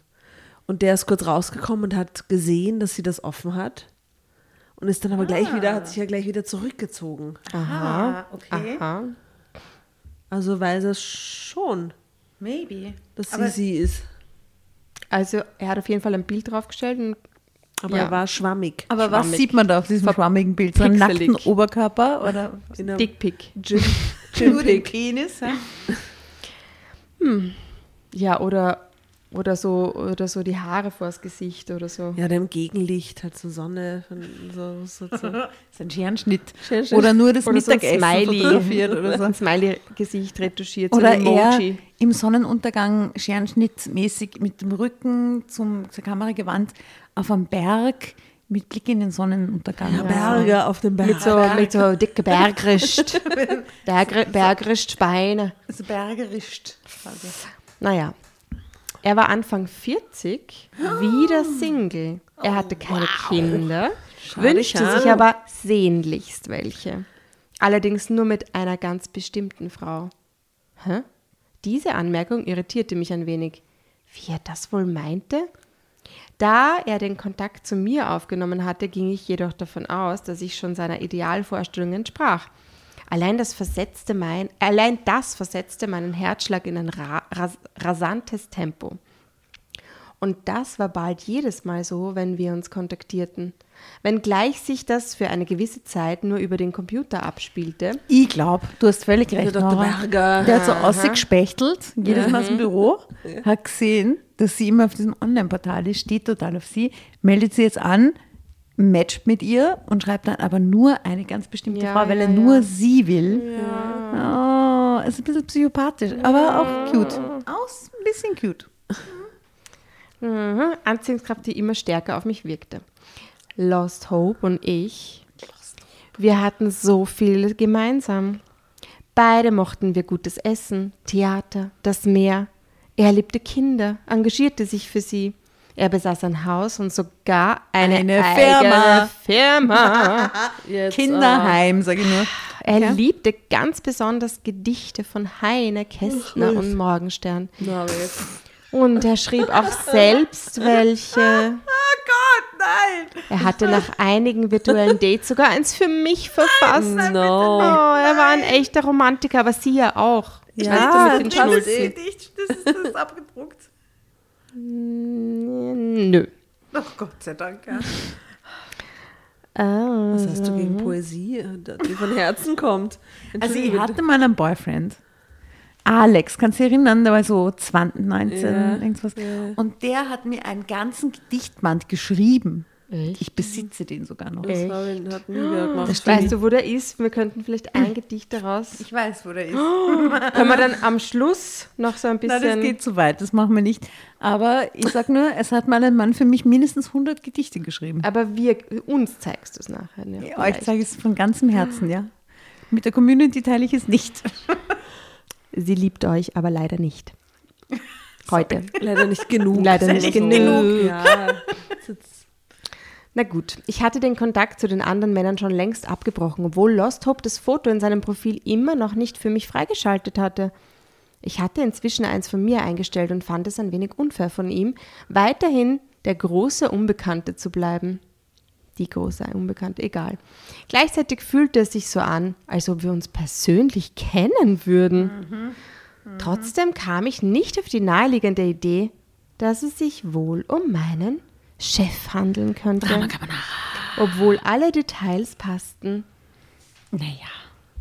Und der ist kurz rausgekommen und hat gesehen, dass sie das offen hat. Und ist dann aber gleich wieder, hat sich ja gleich wieder zurückgezogen. Aha, okay. Aha. Also weiß er schon, Maybe. dass Aber- sie sie ist. Also er hat auf jeden Fall ein Bild draufgestellt und Aber Ja. er war schwammig. Aber was Schwammig. sieht man da auf diesem schwammigen Bild? So einen nackten Oberkörper oder einem Dickpick. Gym, Penis? Ja? Ja, oder, oder, so, oder so die Haare vors Gesicht oder so. Ja, dem Gegenlicht, halt so Sonne, so, so, so. Das ist ein Scherenschnitt. Scherenschnitt. Oder nur das Oder so ein Mittagessen Smiley. fotografiert oder so. Ein Smiley-Gesicht retuschiert, Oder so er Emoji. im Sonnenuntergang scherenschnittmäßig mit dem Rücken zum, zur Kamera gewandt auf einem Berg mit Blick in den Sonnenuntergang. Ja, Berge auf dem Berg. Mit so, mit so dicke Bergrist. Bergri Bergristbeine. Also bergerischt. quasi. Naja, er war Anfang 40, wieder Single. Er hatte keine Kinder, wünschte Schade. sich aber sehnlichst welche. Allerdings nur mit einer ganz bestimmten Frau. Hä? Diese Anmerkung irritierte mich ein wenig. Wie er das wohl meinte? Da er den Kontakt zu mir aufgenommen hatte, ging ich jedoch davon aus, dass ich schon seiner Idealvorstellung entsprach. Allein das, versetzte mein, allein das versetzte meinen Herzschlag in ein ra ras rasantes Tempo. Und das war bald jedes Mal so, wenn wir uns kontaktierten. Wenngleich sich das für eine gewisse Zeit nur über den Computer abspielte, Ich glaube, du hast völlig recht. Dr. Nora. Berger. Der hat so ausgespechtelt, jedes Mal aus dem Büro, hat gesehen, dass sie immer auf diesem Online-Portal ist, steht total auf sie, meldet sie jetzt an, matcht mit ihr und schreibt dann aber nur eine ganz bestimmte Ja, Frau, weil ja, er nur ja. sie will. Oh, ist ein bisschen psychopathisch, aber auch cute. Aus ein bisschen cute. Mhm. Anziehungskraft, die immer stärker auf mich wirkte. Lost Hope und ich, wir hatten so viel gemeinsam. Beide mochten wir gutes Essen, Theater, das Meer. Er liebte Kinder, engagierte sich für sie. Er besaß ein Haus und sogar eine, Eine eigene Firma. Jetzt, Kinderheim, sage ich nur. Er Ja. liebte ganz besonders Gedichte von Heine, Kästner und Morgenstern. na. Und er schrieb auch selbst welche. Oh Gott, nein! Er hatte nach einigen virtuellen Dates sogar eins für mich verfasst. No. Oh, er war ein echter Romantiker, aber sie ja auch. Ja, mit den das ist das ist, das ist abgedruckt. Nö. Oh Gott sei Dank, ja. Ah, Was hast du gegen Poesie, die von Herzen kommt? Also ich hatte mal einen Boyfriend. Alex, kannst du dich erinnern? Der war so 20, 19, Ja, irgendwas. ja. Und der hat mir einen ganzen Gedichtband geschrieben. Echt? Ich besitze den sogar noch. Das ich- hat nie wer gemacht. Das. Weißt du, wo der ist? Wir könnten vielleicht ein Gedicht daraus. Ich weiß, wo der ist. Können wir dann am Schluss noch so ein bisschen. Nein, das geht zu weit, das machen wir nicht. Aber ich sag nur, es hat mal ein Mann für mich mindestens 100 Gedichte geschrieben. aber wir, uns zeigst du es nachher. Ja, Euch vielleicht. zeige ich es von ganzem Herzen, ja. Mit der Community teile ich es nicht. Sie liebt euch, aber leider nicht. Heute. Leider nicht genug. Leider nicht genug. Ja, das ist jetzt- Na gut, ich hatte den Kontakt zu den anderen Männern schon längst abgebrochen, obwohl Lost Hope das Foto in seinem Profil immer noch nicht für mich freigeschaltet hatte. Ich hatte inzwischen eins von mir eingestellt und fand es ein wenig unfair von ihm, weiterhin der große Unbekannte zu bleiben. Die große Unbekannte, egal. Gleichzeitig fühlte es sich so an, als ob wir uns persönlich kennen würden. Trotzdem kam ich nicht auf die naheliegende Idee, dass es sich wohl um meinen Chef handeln könnte. Obwohl alle Details passten. Naja,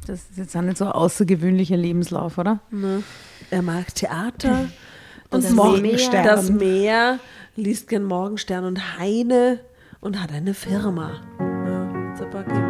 das ist jetzt auch nicht so ein außergewöhnlicher Lebenslauf, oder? Er mag Theater, Und das, das Morgenstern. Meer. das Meer, liest gern Morgenstern und Heine und hat eine Firma. Ja, Zabaki.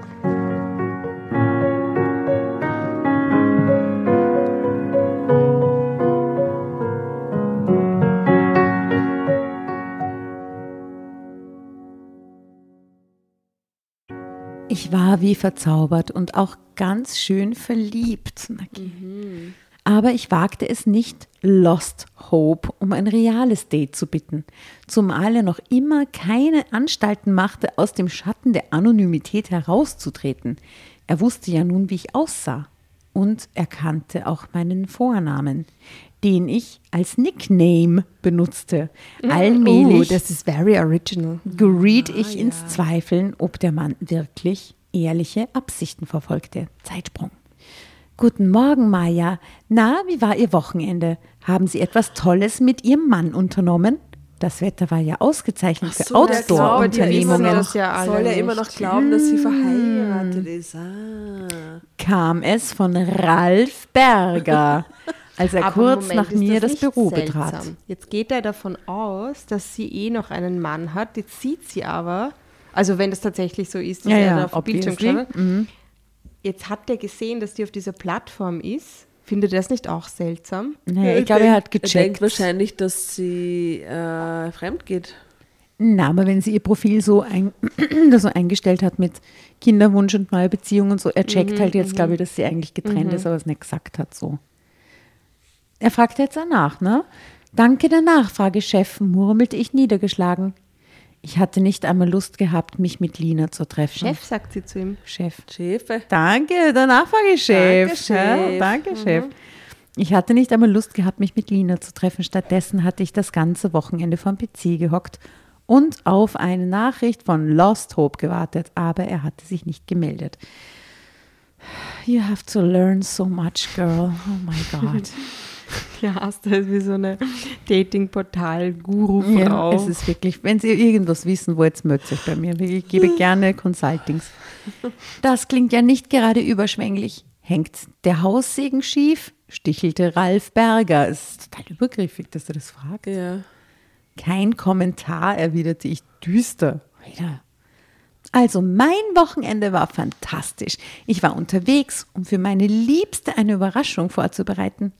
Ich war wie verzaubert und auch ganz schön verliebt. Naki. Aber ich wagte es nicht, Lost Hope um ein reales Date zu bitten, zumal er noch immer keine Anstalten machte, aus dem Schatten der Anonymität herauszutreten. Er wusste ja nun, wie ich aussah. Und er kannte auch meinen Vornamen, den ich als Nickname benutzte. Allmählich Oh, das ist very original. geriet ich ins Zweifeln, ob der Mann wirklich ehrliche Absichten verfolgte. Zeitsprung. Guten Morgen, Maja. Na, wie war Ihr Wochenende? Haben Sie etwas Tolles mit Ihrem Mann unternommen? Das Wetter war ja ausgezeichnet für So, ja immer Outdoor-Unternehmungen. ja soll er immer noch glauben, dass sie verheiratet ist. Ah. Kam es von Ralf Berger, als er Aber kurz Moment, nach mir das nicht Büro seltsam? betrat. Jetzt geht er davon aus, dass sie eh noch einen Mann hat. Jetzt sieht sie aber, also wenn das tatsächlich so ist, dass Ja, er ja, da auf Bildschirm geschaut hat. Jetzt hat er gesehen, dass die auf dieser Plattform ist. Findet er das nicht auch seltsam? Naja, ich glaube, er hat Er denkt gecheckt. wahrscheinlich, dass sie äh, fremd geht. Na, aber wenn sie ihr Profil so, ein, das so eingestellt hat mit Kinderwunsch und neue Beziehung und so, er checkt halt jetzt, glaube ich, dass sie eigentlich getrennt ist, aber es nicht gesagt hat so. Er fragte jetzt danach, ne? Danke der Nachfrage, Chef, murmelte ich niedergeschlagen. Ich hatte nicht einmal Lust gehabt, mich mit Lina zu treffen. Chef, sagt sie zu ihm. Chef. Chefe. Danke, der Nachfragechef. Danke, Chef. Ja, danke, Chef. Ich hatte nicht einmal Lust gehabt, mich mit Lina zu treffen. Stattdessen hatte ich das ganze Wochenende vom PC gehockt und auf eine Nachricht von Lost Hope gewartet, aber er hatte sich nicht gemeldet. You have to learn so much, girl. Oh my God. Ja, hast du wie so eine Dating-Portal-Guru-Frau. Ja, es ist wirklich, wenn Sie irgendwas wissen wollt, meldet euch bei mir. Ich gebe gerne Consultings. Das klingt ja nicht gerade überschwänglich. Hängt der Haussegen schief? Stichelte Ralf Berger. Es ist total übergriffig, dass er das fragt. Ja. Kein Kommentar, erwiderte ich düster. Alter. Also, mein Wochenende war fantastisch. Ich war unterwegs, um für meine Liebste eine Überraschung vorzubereiten.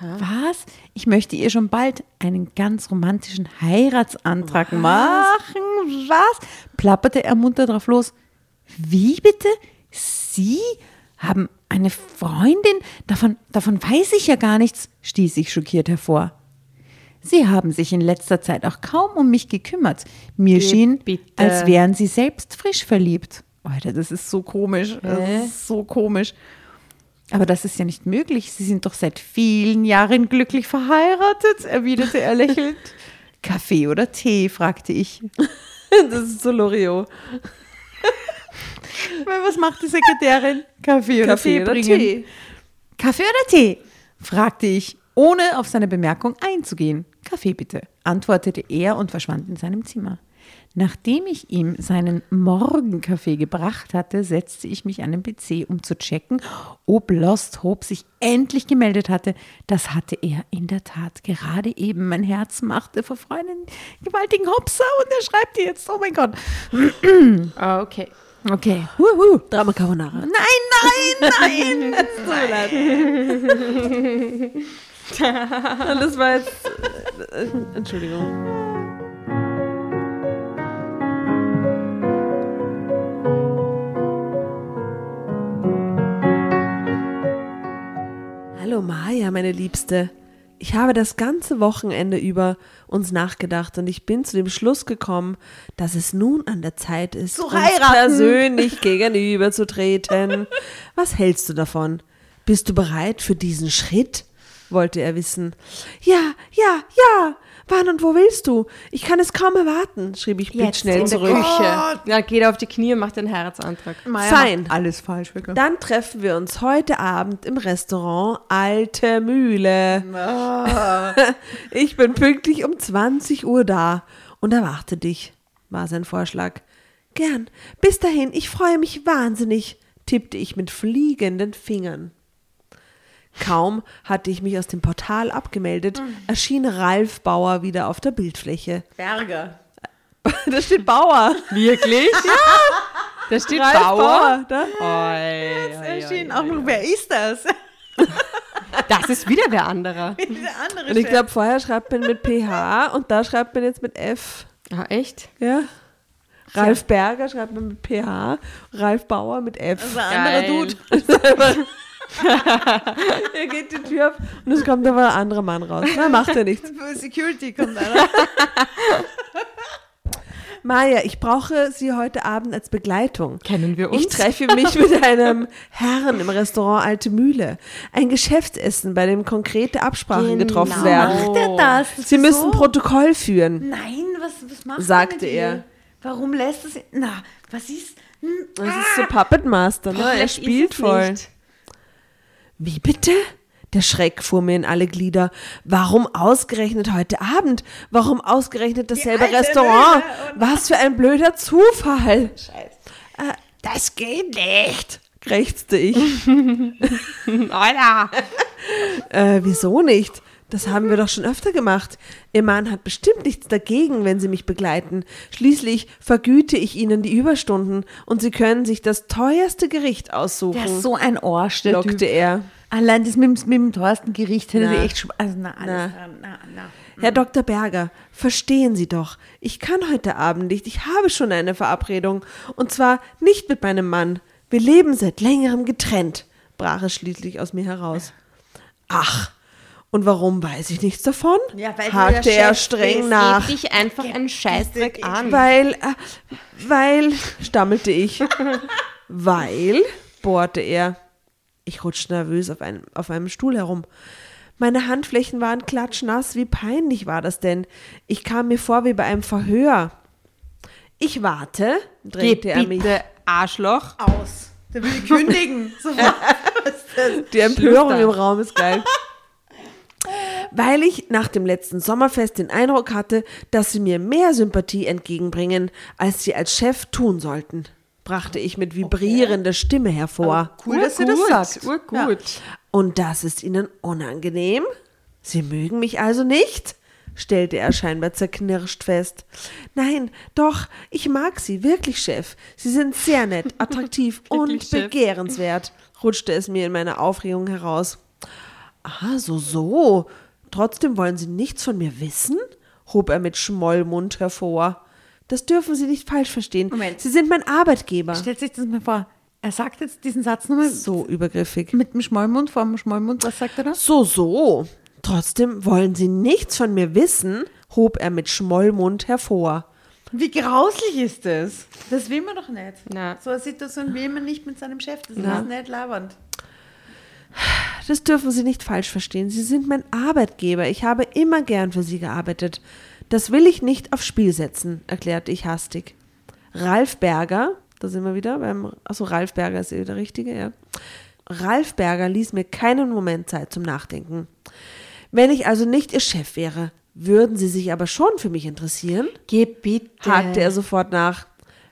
Was? Ich möchte ihr schon bald einen ganz romantischen Heiratsantrag machen. Was? Plapperte er munter drauf los. Wie bitte? Sie haben eine Freundin? Davon, davon weiß ich ja gar nichts, stieß ich schockiert hervor. Sie haben sich in letzter Zeit auch kaum um mich gekümmert. Mir schien, bitte. als wären Sie selbst frisch verliebt. Alter, das ist so komisch. Das ist so komisch. Aber das ist ja nicht möglich. Sie sind doch seit vielen Jahren glücklich verheiratet, erwiderte er lächelnd. Kaffee oder Tee? fragte ich. Das ist so Loriot. Was macht die Sekretärin? Kaffee oder Kaffee Tee oder bringen? Tee? Kaffee oder Tee? fragte ich, ohne auf seine Bemerkung einzugehen. Kaffee bitte, antwortete er und verschwand in seinem Zimmer. Nachdem ich ihm seinen Morgenkaffee gebracht hatte, setzte ich mich an den PC, um zu checken, ob Lost Hope sich endlich gemeldet hatte. Das hatte er in der Tat gerade eben. Mein Herz machte vor Freude einen gewaltigen Hopser und er schreibt dir jetzt, oh mein Gott. Ah, okay. Okay. Wuhu. Drama Carbonara. Nein, nein, nein. Und das war jetzt. Äh, Entschuldigung. Hallo Maja, meine Liebste. Ich habe das ganze Wochenende über uns nachgedacht und ich bin zu dem Schluss gekommen, dass es nun an der Zeit ist, Zu uns persönlich gegenüberzutreten. Was hältst du davon? Bist du bereit für diesen Schritt? wollte er wissen. Ja, ja, ja. Wann und wo willst du? Ich kann es kaum erwarten, schrieb ich blitzschnell in zurück. Küche. Ja, geht auf die Knie und macht den Heiratsantrag. Fein. Alles falsch, wirklich. Dann treffen wir uns heute Abend im Restaurant Alte Mühle. Ich bin pünktlich um 20 Uhr da und erwarte dich, war sein Vorschlag. Gern. Bis dahin, ich freue mich wahnsinnig, tippte ich mit fliegenden Fingern. Kaum hatte ich mich aus dem Portal abgemeldet, erschien Ralf Bauer wieder auf der Bildfläche. Berger. Da steht Bauer. Wirklich? ja. Da steht Ralf Bauer. da. Oi, Erschien auch noch, wer ist das? Das ist wieder wer anderer. Der andere Und ich glaube, vorher schreibt man mit PH und da schreibt man jetzt mit F. Ah, echt? Ja. Ralf Berger schreibt man mit PH, Ralf Bauer mit F. Das ist ein anderer. Dude. Er geht die Tür auf und es kommt aber ein anderer Mann raus. Na, macht er nichts. Für Security kommt einer. Maja, ich brauche Sie heute Abend als Begleitung. Kennen wir uns? Ich treffe mich mit einem Herrn im Restaurant Alte Mühle. Ein Geschäftsessen, bei dem konkrete Absprachen getroffen werden. Macht er das? das Sie müssen so? Protokoll führen. Nein, was, was macht Sagte er. dir? Warum lässt es. Na, was ist. Hm, Das ist so Puppet Master, ne? Er spielt voll. nicht. Wie bitte? Der Schreck fuhr mir in alle Glieder. Warum ausgerechnet heute Abend? Warum ausgerechnet dasselbe Restaurant? Was für ein blöder Zufall. Scheiße. Das geht nicht. krächzte ich. Alter. äh, wieso nicht? Das haben wir doch schon öfter gemacht. Ihr Mann hat bestimmt nichts dagegen, wenn Sie mich begleiten. Schließlich vergüte ich Ihnen die Überstunden und Sie können sich das teuerste Gericht aussuchen, Der ist so ein Arsch, der lockte Typ. er. Allein das mit, dem- mit dem Thorsten Gericht hätte sie echt schon. Also, na, alles. Na, na, na. Herr Dr. Berger, verstehen Sie doch, ich kann heute Abend nicht. Ich habe schon eine Verabredung. Und zwar nicht mit meinem Mann. Wir leben seit längerem getrennt, brach es schließlich aus mir heraus. Ach, und warum weiß ich nichts davon? Ja, weil hakte der er Chef streng nach. Geht dich einfach einen Scheißdreck an. Weil, äh, weil, stammelte ich. weil, bohrte er. Ich rutschte nervös auf einem, auf einem Stuhl herum. Meine Handflächen waren klatschnass. Wie peinlich war das denn? Ich kam mir vor wie bei einem Verhör. Ich warte, Geh drängte er mich. bitte, Arschloch. Aus. Der will kündigen. Sofort. Was ist das? Die Empörung im Raum ist geil. Weil ich nach dem letzten Sommerfest den Eindruck hatte, dass sie mir mehr Sympathie entgegenbringen, als sie als Chef tun sollten, brachte ich mit vibrierender Stimme hervor. Cool, dass sie das sagt. Urgut. Und das ist Ihnen unangenehm? Sie mögen mich also nicht? stellte er scheinbar zerknirscht fest. Nein, doch, ich mag Sie, wirklich, Chef. Sie sind sehr nett, attraktiv und begehrenswert, rutschte es mir in meiner Aufregung heraus. Ah, so, so. Trotzdem wollen Sie nichts von mir wissen? hob er mit Schmollmund hervor. Das dürfen Sie nicht falsch verstehen. Moment. Sie sind mein Arbeitgeber. Stellt sich das mal vor. Er sagt jetzt diesen Satz nochmal So übergriffig. mit dem Schmollmund, vor dem Schmollmund. Was sagt er da? So, so. Trotzdem wollen Sie nichts von mir wissen, hob er mit Schmollmund hervor. Wie grauslich ist das? Das will man doch nicht. Na. So eine Situation will man nicht mit seinem Chef. Das Na. ist nicht labernd. Das dürfen Sie nicht falsch verstehen. Sie sind mein Arbeitgeber. Ich habe immer gern für Sie gearbeitet. Das will ich nicht aufs Spiel setzen, erklärte ich hastig. Ralf Berger, da sind wir wieder beim, achso, Ralf Berger ist eh der Richtige, ja. Ralf Berger ließ mir keinen Moment Zeit zum Nachdenken. Wenn ich also nicht Ihr Chef wäre, würden Sie sich aber schon für mich interessieren? Geh bitte. hakte er sofort nach.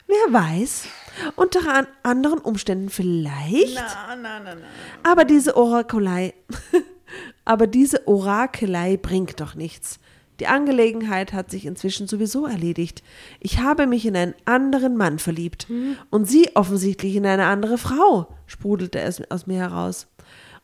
Wer weiß, unter an anderen Umständen vielleicht. Aber diese Orakelei, aber diese Orakelei bringt doch nichts. Die Angelegenheit hat sich inzwischen sowieso erledigt. Ich habe mich in einen anderen Mann verliebt und Sie offensichtlich in eine andere Frau, sprudelte es aus mir heraus.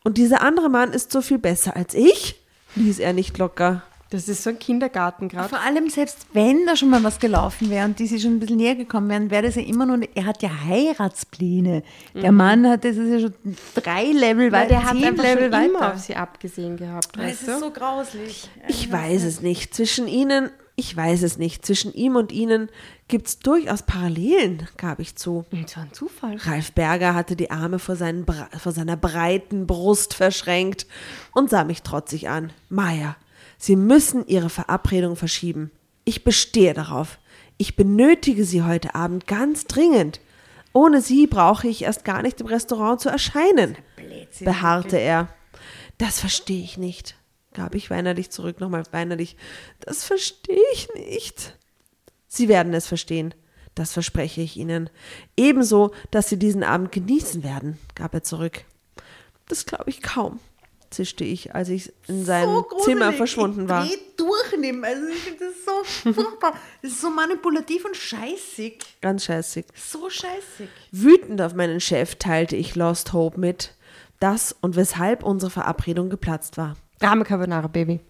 Und dieser andere Mann ist so viel besser als ich? ließ er nicht locker. Das ist so ein Kindergarten gerade. Vor allem, selbst wenn da schon mal was gelaufen wäre und die sich schon ein bisschen näher gekommen wären, wäre das ja immer nur, er hat ja Heiratspläne. Der Mann hat, das ist ja schon drei Level Weil weiter, der hat zehn einfach Level schon immer weiter. auf sie abgesehen gehabt, Das weißt ist du? so grauslich. Ich weiß es nicht. Zwischen ihnen, ich weiß es nicht. Zwischen ihm und ihnen gibt's durchaus Parallelen, gab ich zu. Und so ein Zufall. Ralf Berger hatte die Arme vor, seinen, vor seiner breiten Brust verschränkt und sah mich trotzig an. Maya, Sie müssen Ihre Verabredung verschieben. Ich bestehe darauf. Ich benötige Sie heute Abend ganz dringend. Ohne Sie brauche ich erst gar nicht im Restaurant zu erscheinen, beharrte er. Das verstehe ich nicht, gab ich weinerlich zurück, nochmal weinerlich. Das verstehe ich nicht. Sie werden es verstehen. Das verspreche ich Ihnen. Ebenso, dass Sie diesen Abend genießen werden, gab er zurück. Das glaube ich kaum, zischte ich, als ich in seinem Zimmer verschwunden war. Ich dreh durch in ihm. Also ich finde das so furchtbar. Das ist so manipulativ und scheißig. Ganz scheißig. So scheißig. Wütend auf meinen Chef teilte ich Lost Hope mit, dass und weshalb unsere Verabredung geplatzt war. Drama Carbonara, Baby.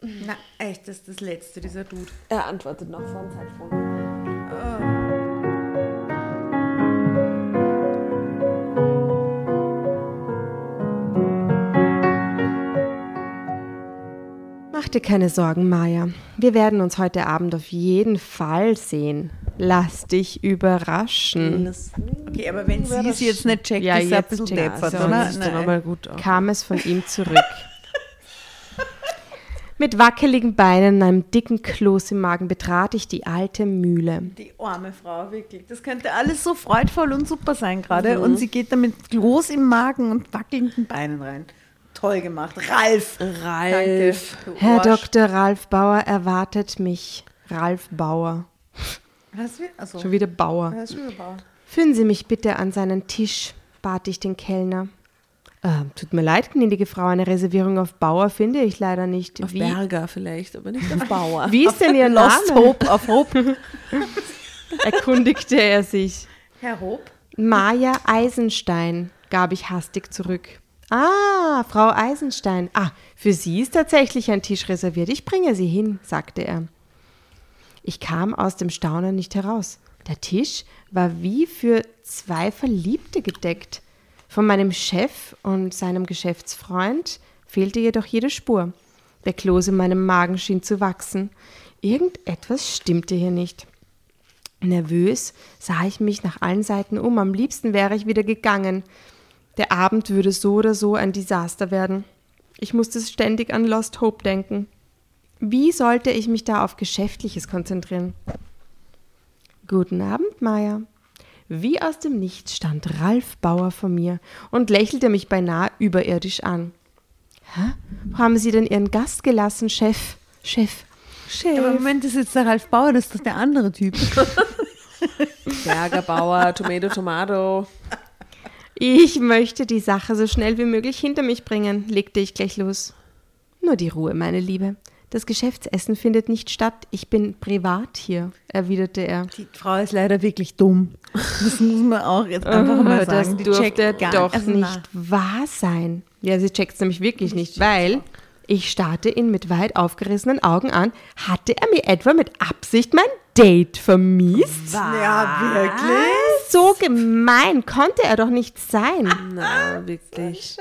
Na, echt, das ist das Letzte, dieser Dude. Er antwortet noch vor dem Zeitpunkt. Mach dir keine Sorgen, Maya. Wir werden uns heute Abend auf jeden Fall sehen. Lass dich überraschen. Okay, aber wenn sie es jetzt nicht checkt, Ja, ist sie ein bisschen deppert, oder? Nein. gut. Auch. kam es von ihm zurück. Mit wackeligen Beinen und einem dicken Kloß im Magen betrat ich die alte Mühle. Die arme Frau, wirklich. Das könnte alles so freudvoll und super sein gerade. Und sie geht da mit Kloß im Magen und wackelnden Beinen rein. Toll gemacht. Ralf. Ralf. Danke. Herr. Dr. Ralf Bauer erwartet mich. Ralf Bauer. Was wir? Also, Schon wieder Bauer. ist schon wieder Bauer. Führen Sie mich bitte an seinen Tisch, bat ich den Kellner. Ähm, tut mir leid, gnädige Frau, eine Reservierung auf Bauer finde ich leider nicht. Auf Wie, Berger vielleicht, aber nicht auf Bauer. wie ist denn Ihr Lost Name? Hope auf Hope. erkundigte er sich. Herr Hope? Maja Eisenstein, gab ich hastig zurück. Ah, Frau Eisenstein. Ah, für Sie ist tatsächlich ein Tisch reserviert. Ich bringe Sie hin, sagte er. Ich kam aus dem Staunen nicht heraus. Der Tisch war wie für zwei Verliebte gedeckt. Von meinem Chef und seinem Geschäftsfreund fehlte jedoch jede Spur. Der Kloß in meinem Magen schien zu wachsen. Irgendetwas stimmte hier nicht. Nervös sah ich mich nach allen Seiten um. Am liebsten wäre ich wieder gegangen. Der Abend würde so oder so ein Desaster werden. Ich musste ständig an Lost Hope denken. Wie sollte ich mich da auf Geschäftliches konzentrieren? Guten Abend, Maya. Wie aus dem Nichts stand Ralf Bauer vor mir und lächelte mich beinahe überirdisch an. Hä? Wo haben Sie denn Ihren Gast gelassen, Chef? Chef. Aber Moment, das ist jetzt der Ralf Bauer, das ist doch der andere Typ. Berger, Bauer, Tomato, Tomato. Ich möchte die Sache so schnell wie möglich hinter mich bringen, legte ich gleich los. Nur die Ruhe, meine Liebe. Das Geschäftsessen findet nicht statt. Ich bin privat hier, erwiderte er. Die Frau ist leider wirklich dumm. Das muss man auch jetzt einfach mal Oh, das sagen. Die durfte gar- doch nicht na. wahr sein. Ja, sie checkt es nämlich wirklich nicht, weil ich starrte ihn mit weit aufgerissenen Augen an. Hatte er mir etwa mit Absicht mein Date vermiest? Ja, wirklich? So gemein konnte er doch nicht sein. Na, wirklich.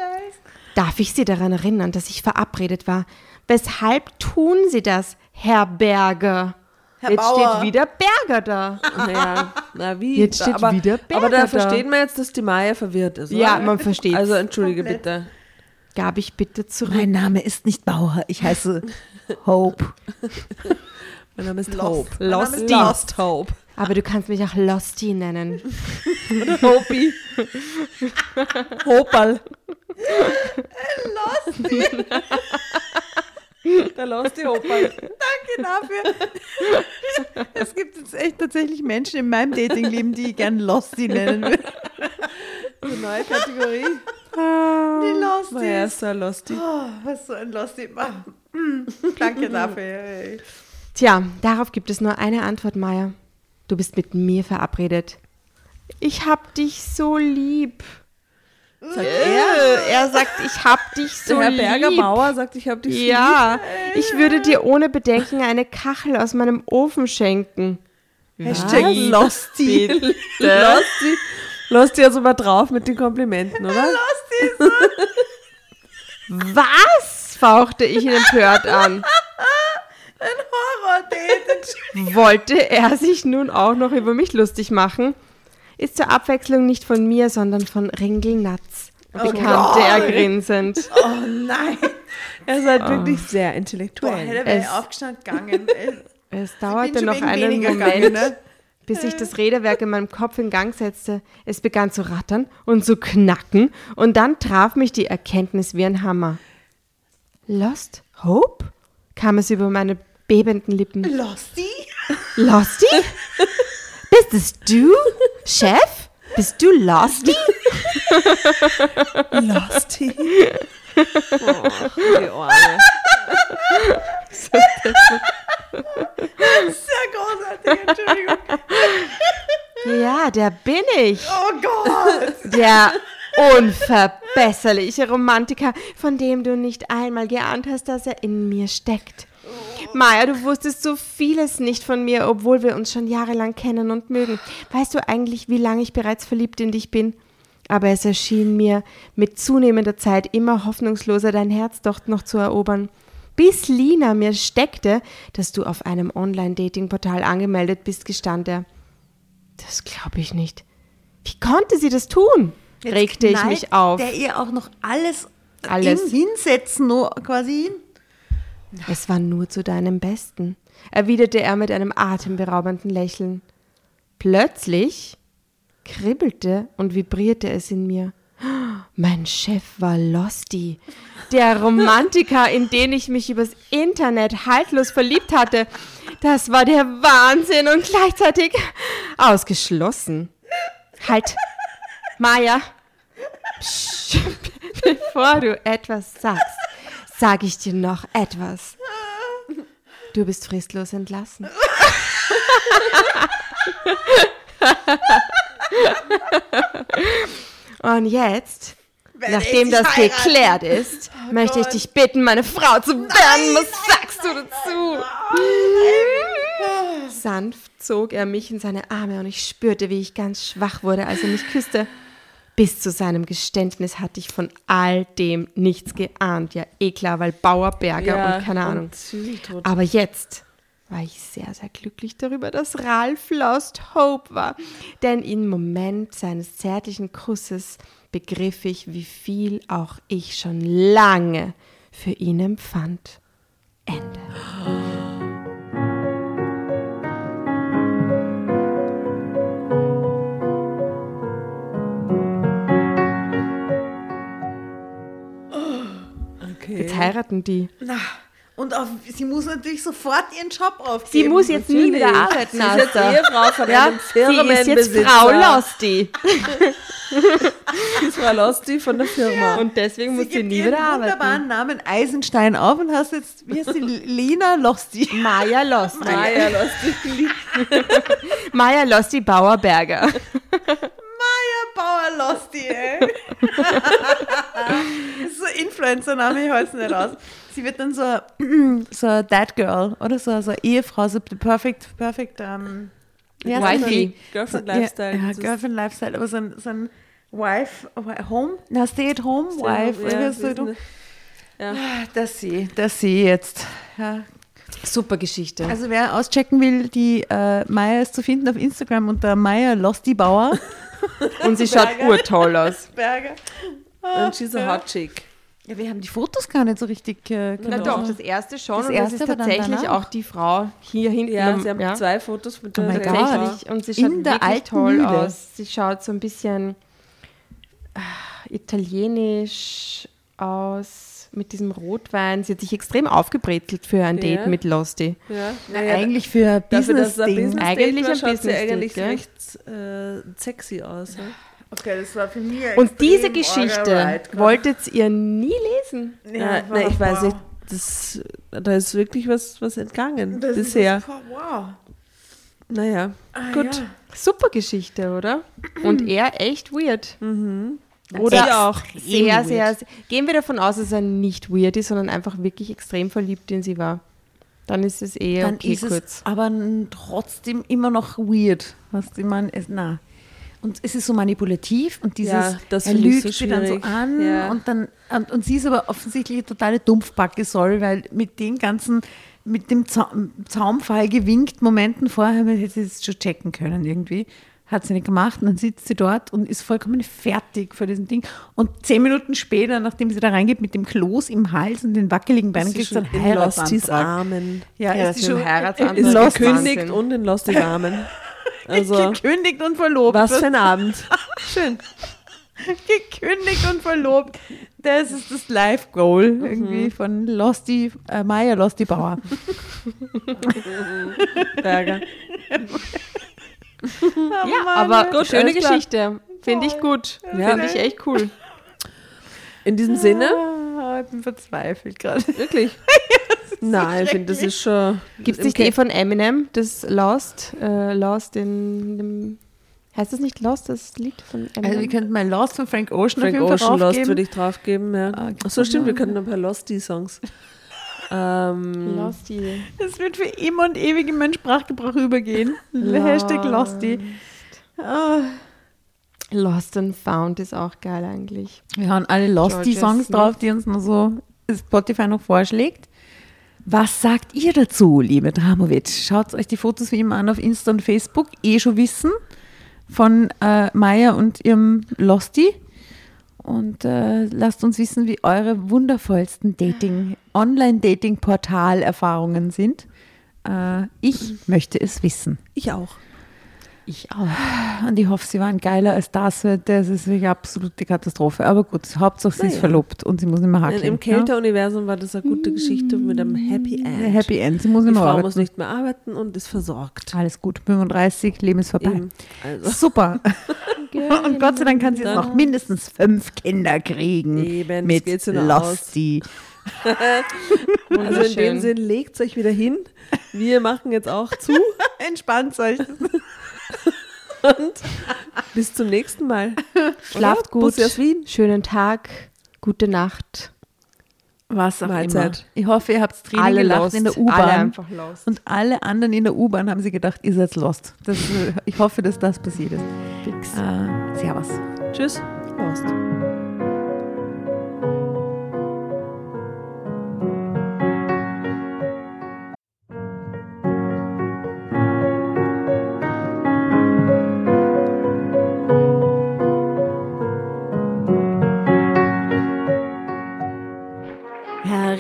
Darf ich Sie daran erinnern, dass ich verabredet war? Weshalb tun Sie das, Herr Berger? Herr Jetzt Bauer. steht wieder Berger da. Ja, na wie? Jetzt steht aber, wieder Berger Aber da versteht man jetzt, dass die Maya verwirrt ist, oder? Ja, man versteht. Also entschuldige bitte. Gab ich bitte zurück. Mein Name ist nicht Bauer, ich heiße Hope. Mein Name ist Lost. Hope. Lost. Lost Hope. Aber du kannst mich auch Losty nennen. Hopi. Hopal. Der Losty Hopal. Danke dafür. Es gibt jetzt echt tatsächlich Menschen in meinem Datingleben, die ich gern Losty nennen würden. Eine neue Kategorie. Die Losty. Maya ist so ein Losty. Oh, was so ein Losty. Mm, Danke dafür. Tja, darauf gibt es nur eine Antwort, Maya. Du bist mit mir verabredet. Ich hab dich so lieb. Sagt Er, er sagt, ich hab dich so Der Herr lieb. Berger Bauer sagt, ich habe dich lieb. Ja, ich würde dir ohne Bedenken eine Kachel aus meinem Ofen schenken. Hashtag? Losty. Bitte? Losty. Losty also mal drauf mit den Komplimenten, oder? Was? fauchte ich ihn empört an. Horror-Date. Wollte er sich nun auch noch über mich lustig machen? Ist zur Abwechslung nicht von mir, sondern von Ringelnatz, bekannte er grinsend. Oh nein. Er seid wirklich sehr Boah, intellektuell. hätte wäre Es- ich aufgestanden gegangen. ey. Es dauerte noch einen Moment, gegangen, ne? bis sich das Räderwerk in meinem Kopf in Gang setzte. Es begann zu rattern und zu knacken und dann traf mich die Erkenntnis wie ein Hammer. Lost Hope? kam es über meine bebenden Lippen. Losty? Losty? Bist es du, Chef? Bist du Losty? Losty. Oh, die Ohren. Sehr großartig, Entschuldigung. Ja, der bin ich. Oh Gott. Der unverbesserliche Romantiker, von dem du nicht einmal geahnt hast, dass er in mir steckt. Maja, du wusstest so vieles nicht von mir, obwohl wir uns schon jahrelang kennen und mögen. Weißt du eigentlich, wie lange ich bereits verliebt in dich bin? Aber es erschien mir mit zunehmender Zeit immer hoffnungsloser, dein Herz doch noch zu erobern. Bis Lina mir steckte, dass du auf einem Online-Dating-Portal angemeldet bist, gestand er. Das glaube ich nicht. Wie konnte sie das tun? regte ich mich auf. Der ihr auch noch alles, Alles. In, hinsetzen, nur quasi hin. Es war nur zu deinem Besten, erwiderte er mit einem atemberaubenden Lächeln. Plötzlich kribbelte und vibrierte es in mir. Mein Chef war Losty, der Romantiker, in den ich mich übers Internet haltlos verliebt hatte. Das war der Wahnsinn und gleichzeitig ausgeschlossen. Halt, Maja, Psch, bevor du etwas sagst, sage ich dir noch etwas. Du bist fristlos entlassen. Und jetzt, nachdem ich das heiraten. geklärt ist, möchte ich dich bitten, meine Frau zu werden. Was sagst du dazu? Sanft zog er mich in seine Arme und ich spürte, wie ich ganz schwach wurde, als er mich küsste. Bis zu seinem Geständnis hatte ich von all dem nichts geahnt. Ja, eh klar, weil Bauer, Berger und keine Ahnung. Zügeltod. Aber jetzt war ich sehr, sehr glücklich darüber, dass Ralph Lost Hope war. Denn im Moment seines zärtlichen Kusses begriff ich, wie viel auch ich schon lange für ihn empfand. Ende. Okay. Jetzt heiraten die. Na, und auf, sie muss natürlich sofort ihren Job aufgeben. Sie muss jetzt nie wieder arbeiten, Sie ist jetzt. Ehefrau von Ja, einem sie ist jetzt. Frau Losty. Sie ist Frau Losty von der Firma. Und deswegen Sie muss sie nie wieder arbeiten. wunderbaren Namen Eisenstein auf und hast jetzt, wie heißt sie, Lena Losty. Maja Losty. Maya Losty. Maja Losty Bauer-Berger. Bauer Losty, ey. das ist so ein Influencer-Name, ich halte es nicht aus. Sie wird dann so, so ein Dad Girl oder so, so eine Ehefrau, so the perfect, perfect, ähm, wie heißt das? Wifey. Girlfriend Ja, Lifestyle. Ja, ist- Girlfriend Lifestyle, aber so ein, so ein Wife, wi- Home, na, Stay at Home, Wife, ja, oder das so, ja. dass sie, dass sie jetzt, ja, Super Geschichte. Also wer auschecken will, die äh, Maya ist zu finden auf Instagram unter Maya Losty Bauer. Und sie schaut urtoll aus. Berger. And she's a hot chick. Ja, wir haben die Fotos gar nicht so richtig äh, Na genau. doch, das erste schon. Das und erste, das ist tatsächlich auch die Frau hier hinten. Ja, sie haben zwei Fotos mit Oh der God. Tatsächlich. Und sie In schaut der wirklich toll Mühle. aus. Sie schaut so ein bisschen ah, italienisch aus mit diesem Rotwein. Sie hat sich extrem aufgebrezelt für ein Ja. Date mit Losty. Ja, Na, eigentlich für ein Business-Ding. Business Eigentlich war, ein schaut sie eigentlich ja. recht äh, sexy aus. Ja? Okay, das war für mich Und diese Geschichte wolltet ihr nie lesen. Ja, na, ich weiß nicht, das, da ist wirklich was, was entgangen bisher. Wow. Naja, Ah, gut. Super Geschichte, oder? Und er echt weird. Oder Sehr- auch. Sehr, sehr, sehr. Gehen wir davon aus, dass er nicht weird ist, sondern einfach wirklich extrem verliebt in sie war. Dann ist es eh Dann okay ist kurz. es aber trotzdem immer noch weird. Was ich meine, es, na. Und es ist so manipulativ und dieses, Ja, er ich lügt so sie dann so an Ja. und dann, und, und sie ist aber offensichtlich eine totale Dumpfbacke soll, weil mit den ganzen, mit dem Za Zaumfall gewinkt Momenten vorher, hätte sie es schon checken können irgendwie. Hat sie nicht gemacht und dann sitzt sie dort und ist vollkommen fertig vor diesem Ding. Und zehn Minuten später, nachdem sie da reingeht mit dem Kloß im Hals und den wackeligen Beinen, Sie kriegt sie einen Heiratsantrag. Armen. Ja, Ja, ist ein schon Heiratsantrag. ist gekündigt Wahnsinn. und in Lostys Armen. Also, gekündigt und verlobt. was für ein Abend. Schön. gekündigt und verlobt. Das ist das Life-Goal irgendwie von Losty, äh, Maya Losty Bauer. Berger. Ja, aber Gut, schöne. Geschichte. Finde ich gut. Ja. Finde ich echt cool. In diesem Sinne, Ah, ich bin verzweifelt gerade. wirklich. Nein, ich finde, das ist schon. Gibt es nicht eh von Eminem, das Lost? Äh, Lost in dem. Heißt das nicht Lost, das Lied von Eminem? Also wir könnten mal Lost von Frank Ocean Frank auf jeden Fall Ocean Lost draufgeben. würde ich draufgeben, ja. Ah, so, stimmt, wir könnten ein paar Losty-Songs. Ähm, Losty. Das wird für immer und ewig in meinen Sprachgebrauch übergehen. Hashtag Losty. Ah. Lost and Found ist auch geil eigentlich. Wir haben alle Losty-Songs drauf, die uns nur so Spotify noch vorschlägt. Was sagt ihr dazu, liebe Dramovic? Schaut euch die Fotos wie immer an auf Insta und Facebook, eh schon wissen, von äh, Maya und ihrem Losty. Und äh, lasst uns wissen, wie eure wundervollsten Dating, Online-Dating-Portal-Erfahrungen sind. Äh, ich möchte es wissen. ich auch. Ich auch. Und ich hoffe, sie waren geiler als das. Das ist wirklich absolute Katastrophe. Aber gut, Hauptsache sie ist Naja. verlobt und sie muss nicht mehr hakeln. Im Kälteuniversum war das eine gute Geschichte mit einem Happy? End. Happy End. Sie muss Die nicht mehr Frau arbeiten. muss nicht mehr arbeiten und ist versorgt. Alles gut. 35, Leben ist vorbei. Also, Super. und Gott sei Dank kann sie jetzt noch mindestens fünf Kinder kriegen. Eben, mit Losty. also in dem. Sinn, legt euch wieder hin. Wir machen jetzt auch zu. Entspannt euch. Bis zum nächsten Mal. Schlaft Oder? gut. Bussi aus Wien. Schönen Tag. Gute Nacht. Was auch Mahlzeit. immer. Ich hoffe, ihr habt Tränen Alle gelacht lost. in der Alle U-Bahn. Und alle anderen in der U-Bahn haben sie gedacht, ihr seid lost. Das, äh, ich hoffe, dass das passiert ist. Fix. Äh, servus. Tschüss. Lost.